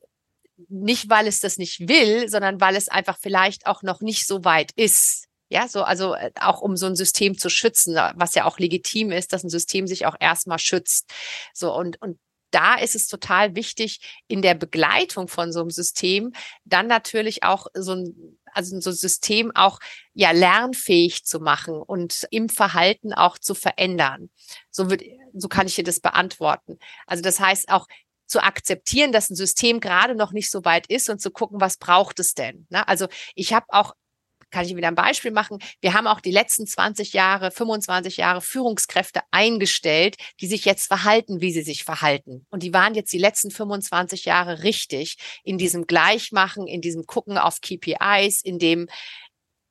nicht weil es das nicht will, sondern weil es einfach vielleicht auch noch nicht so weit ist. Ja, so, also äh, auch um so ein System zu schützen, was ja auch legitim ist, dass ein System sich auch erstmal schützt. So, und, und da ist es total wichtig, in der Begleitung von so einem System dann natürlich auch so ein, also so ein System auch ja lernfähig zu machen und im Verhalten auch zu verändern. So wird, so kann ich dir das beantworten. Also das heißt auch zu akzeptieren, dass ein System gerade noch nicht so weit ist und zu gucken, was braucht es denn. Ne? Also ich habe auch kann ich wieder ein Beispiel machen. Wir haben auch die letzten 20 Jahre, 25 Jahre Führungskräfte eingestellt, die sich jetzt verhalten, wie sie sich verhalten. Und die waren jetzt die letzten 25 Jahre richtig in diesem Gleichmachen, in diesem Gucken auf KPIs, in dem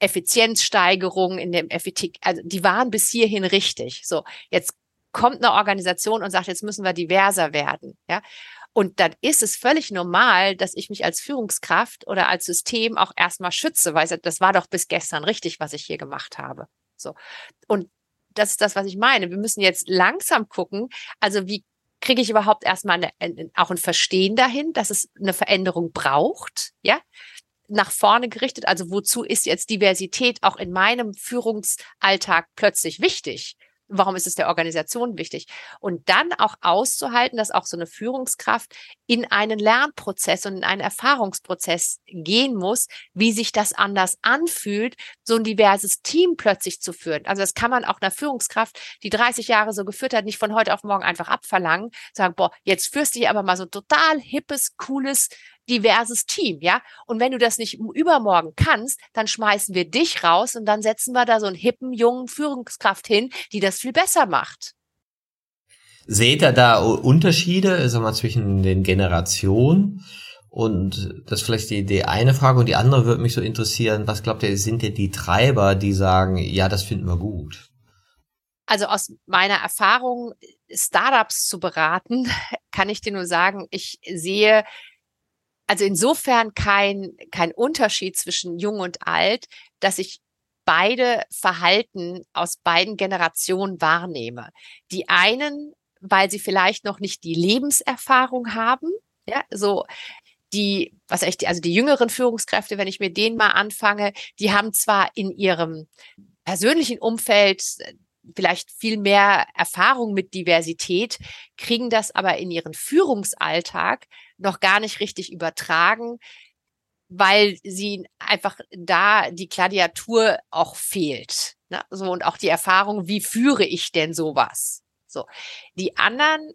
Effizienzsteigerung, in dem Effektiv, also die waren bis hierhin richtig. So, jetzt kommt eine Organisation und sagt, jetzt müssen wir diverser werden. Ja, und dann ist es völlig normal, dass ich mich als Führungskraft oder als System auch erstmal schütze, weil das war doch bis gestern richtig, was ich hier gemacht habe. So. Und das ist das, was ich meine. Wir müssen jetzt langsam gucken, also wie kriege ich überhaupt erstmal eine, auch ein Verstehen dahin, dass es eine Veränderung braucht, ja? Nach vorne gerichtet, also wozu ist jetzt Diversität auch in meinem Führungsalltag plötzlich wichtig? Warum ist es der Organisation wichtig? Und dann auch auszuhalten, dass auch so eine Führungskraft in einen Lernprozess und in einen Erfahrungsprozess gehen muss, wie sich das anders anfühlt, so ein diverses Team plötzlich zu führen. Also das kann man auch einer Führungskraft, die 30 Jahre so geführt hat, nicht von heute auf morgen einfach abverlangen, sagen, boah, jetzt führst du hier aber mal so total hippes, cooles, diverses Team, ja. Und wenn du das nicht übermorgen kannst, dann schmeißen wir dich raus und dann setzen wir da so einen hippen, jungen Führungskraft hin, die das viel besser macht. Seht ihr da Unterschiede, sag mal, zwischen den Generationen? Und das ist vielleicht die, die eine Frage und die andere würde mich so interessieren, was glaubt ihr, sind denn die Treiber, die sagen, ja, das finden wir gut? Also aus meiner Erfahrung, Startups zu beraten, (laughs) kann ich dir nur sagen, ich sehe also insofern kein, kein Unterschied zwischen jung und alt, dass ich beide Verhalten aus beiden Generationen wahrnehme. Die einen, weil sie vielleicht noch nicht die Lebenserfahrung haben, ja, so die, was echt, also die jüngeren Führungskräfte, wenn ich mir denen mal anfange, die haben zwar in ihrem persönlichen Umfeld vielleicht viel mehr Erfahrung mit Diversität, kriegen das aber in ihren Führungsalltag noch gar nicht richtig übertragen, weil sie einfach da die Gladiatur auch fehlt. Ne? So und auch die Erfahrung, wie führe ich denn sowas? So. Die anderen,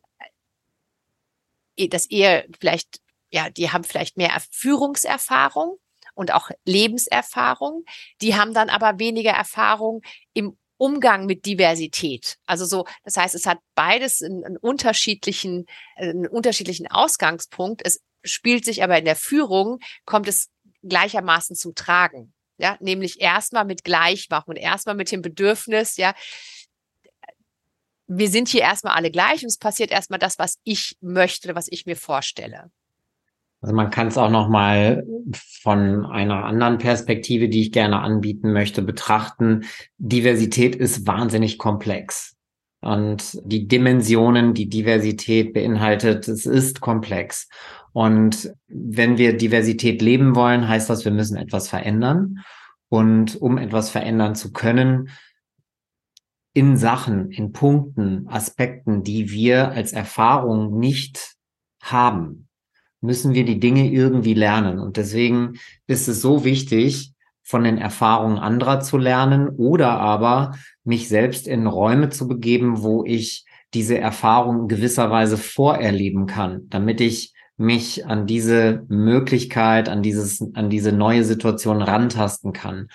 äh, das eher vielleicht, ja, die haben vielleicht mehr Führungserfahrung und auch Lebenserfahrung. Die haben dann aber weniger Erfahrung im Umgang mit Diversität. Also so, das heißt, es hat beides einen, einen unterschiedlichen, einen unterschiedlichen Ausgangspunkt. Es spielt sich aber in der Führung, kommt es gleichermaßen zum Tragen. Ja, nämlich erstmal mit Gleichmachung und erstmal mit dem Bedürfnis, ja, wir sind hier erstmal alle gleich und es passiert erstmal das, was ich möchte, was ich mir vorstelle. Also man kann es auch noch mal von einer anderen Perspektive, die ich gerne anbieten möchte, betrachten. Diversität ist wahnsinnig komplex. Und die Dimensionen, die Diversität beinhaltet, es ist komplex. Und wenn wir Diversität leben wollen, heißt das, wir müssen etwas verändern. Und um etwas verändern zu können, in Sachen, in Punkten, Aspekten, die wir als Erfahrung nicht haben, müssen wir die Dinge irgendwie lernen. Und deswegen ist es so wichtig, von den Erfahrungen anderer zu lernen oder aber mich selbst in Räume zu begeben, wo ich diese Erfahrung gewisserweise vorerleben kann, damit ich mich an diese Möglichkeit, an dieses, an diese neue Situation rantasten kann.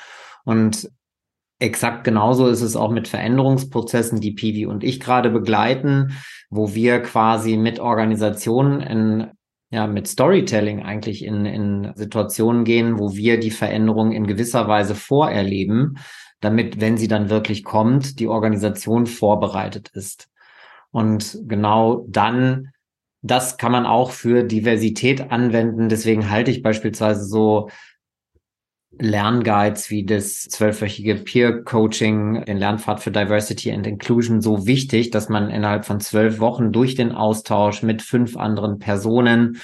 Und exakt genauso ist es auch mit Veränderungsprozessen, die Pivi und ich gerade begleiten, wo wir quasi mit Organisationen in ja, mit Storytelling eigentlich in, in Situationen gehen, wo wir die Veränderung in gewisser Weise vorerleben, damit, wenn sie dann wirklich kommt, die Organisation vorbereitet ist. Und genau dann, das kann man auch für Diversität anwenden. Deswegen halte ich beispielsweise so Lernguides wie das zwölfwöchige Peer Coaching, den Lernpfad für Diversity and Inclusion so wichtig, dass man innerhalb von zwölf Wochen durch den Austausch mit fünf anderen Personen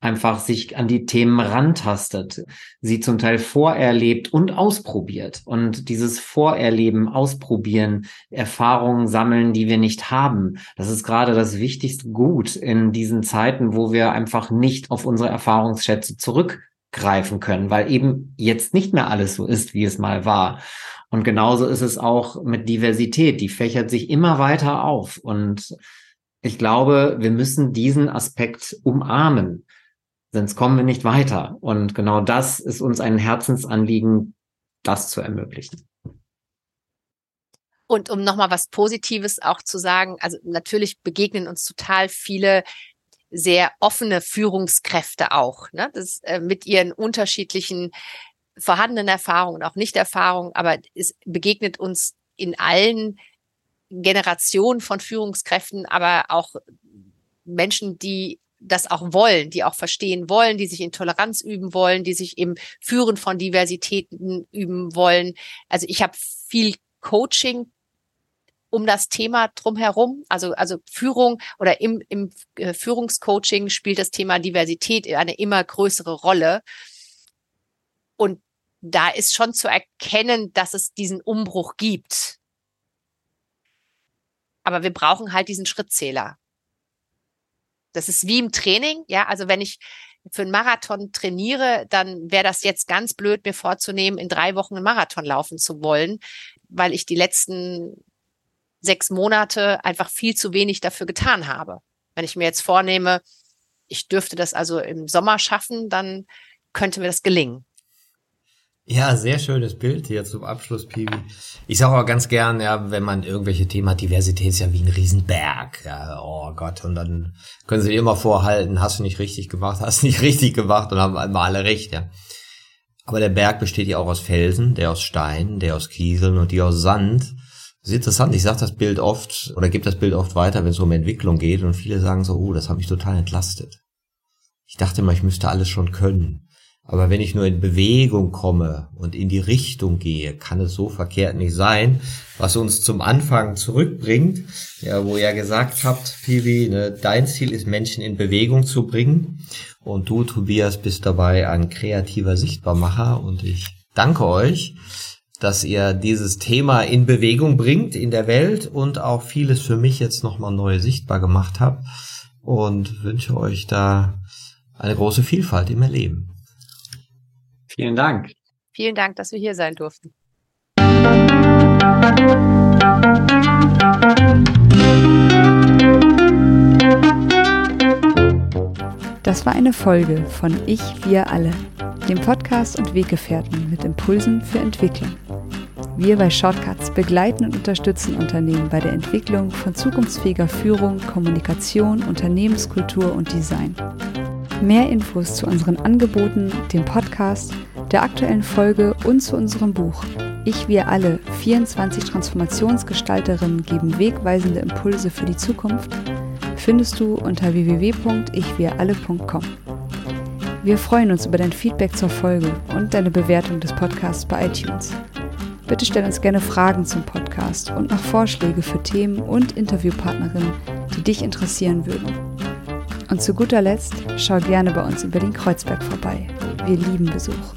einfach sich an die Themen rantastet, sie zum Teil vorerlebt und ausprobiert. Und dieses Vorerleben, Ausprobieren, Erfahrungen sammeln, die wir nicht haben, das ist gerade das wichtigste Gut in diesen Zeiten, wo wir einfach nicht auf unsere Erfahrungsschätze zurück greifen können, weil eben jetzt nicht mehr alles so ist, wie es mal war. Und genauso ist es auch mit Diversität. Die fächert sich immer weiter auf. Und ich glaube, wir müssen diesen Aspekt umarmen, sonst kommen wir nicht weiter. Und genau das ist uns ein Herzensanliegen, das zu ermöglichen. Und um nochmal was Positives auch zu sagen, also natürlich begegnen uns total viele sehr offene Führungskräfte auch, ne? das, äh, mit ihren unterschiedlichen vorhandenen Erfahrungen, auch Nicht-Erfahrungen, aber es begegnet uns in allen Generationen von Führungskräften, aber auch Menschen, die das auch wollen, die auch verstehen wollen, die sich in Toleranz üben wollen, die sich im Führen von Diversitäten üben wollen. Also ich habe viel Coaching um das Thema drumherum. Also, also Führung oder im, im äh, Führungscoaching spielt das Thema Diversität eine immer größere Rolle. Und da ist schon zu erkennen, dass es diesen Umbruch gibt. Aber wir brauchen halt diesen Schrittzähler. Das ist wie im Training, ja. Also wenn ich für einen Marathon trainiere, dann wäre das jetzt ganz blöd, mir vorzunehmen, in drei Wochen einen Marathon laufen zu wollen, weil ich die letzten sechs Monate einfach viel zu wenig dafür getan habe. Wenn ich mir jetzt vornehme, ich dürfte das also im Sommer schaffen, dann könnte mir das gelingen. Ja, sehr schönes Bild hier zum Abschluss, Piwi. Ich sage auch ganz gern, ja, wenn man irgendwelche Themen hat, Diversität ist ja wie ein Riesenberg. Ja, oh Gott, und dann können sie immer vorhalten, hast du nicht richtig gemacht, hast du nicht (laughs) richtig gemacht und haben einmal alle recht, ja. Aber der Berg besteht ja auch aus Felsen, der aus Stein, der aus Kieseln und die aus Sand. Das ist interessant, ich sage das Bild oft oder gebe das Bild oft weiter, wenn es um Entwicklung geht und viele sagen so, oh, das hat mich total entlastet. Ich dachte immer, ich müsste alles schon können. Aber wenn ich nur in Bewegung komme und in die Richtung gehe, kann es so verkehrt nicht sein, was uns zum Anfang zurückbringt, ja, wo ihr gesagt habt, Piwi, ne, dein Ziel ist, Menschen in Bewegung zu bringen. Und du, Tobias, bist dabei ein kreativer Sichtbarmacher und ich danke euch dass ihr dieses Thema in Bewegung bringt in der Welt und auch vieles für mich jetzt nochmal neu sichtbar gemacht habt und wünsche euch da eine große Vielfalt im Erleben. Vielen Dank. Vielen Dank, dass wir hier sein durften. Das war eine Folge von Ich, wir alle, dem Podcast und Weggefährten mit Impulsen für Entwicklung. Wir bei Shortcuts begleiten und unterstützen Unternehmen bei der Entwicklung von zukunftsfähiger Führung, Kommunikation, Unternehmenskultur und Design. Mehr Infos zu unseren Angeboten, dem Podcast, der aktuellen Folge und zu unserem Buch Ich, wir alle, 24 Transformationsgestalterinnen geben wegweisende Impulse für die Zukunft, findest du unter www.ichwiralle.com. Wir freuen uns über dein Feedback zur Folge und deine Bewertung des Podcasts bei iTunes. Bitte stell uns gerne Fragen zum Podcast und noch Vorschläge für Themen und Interviewpartnerinnen, die dich interessieren würden. Und zu guter Letzt, schau gerne bei uns in Berlin-Kreuzberg vorbei. Wir lieben Besuch.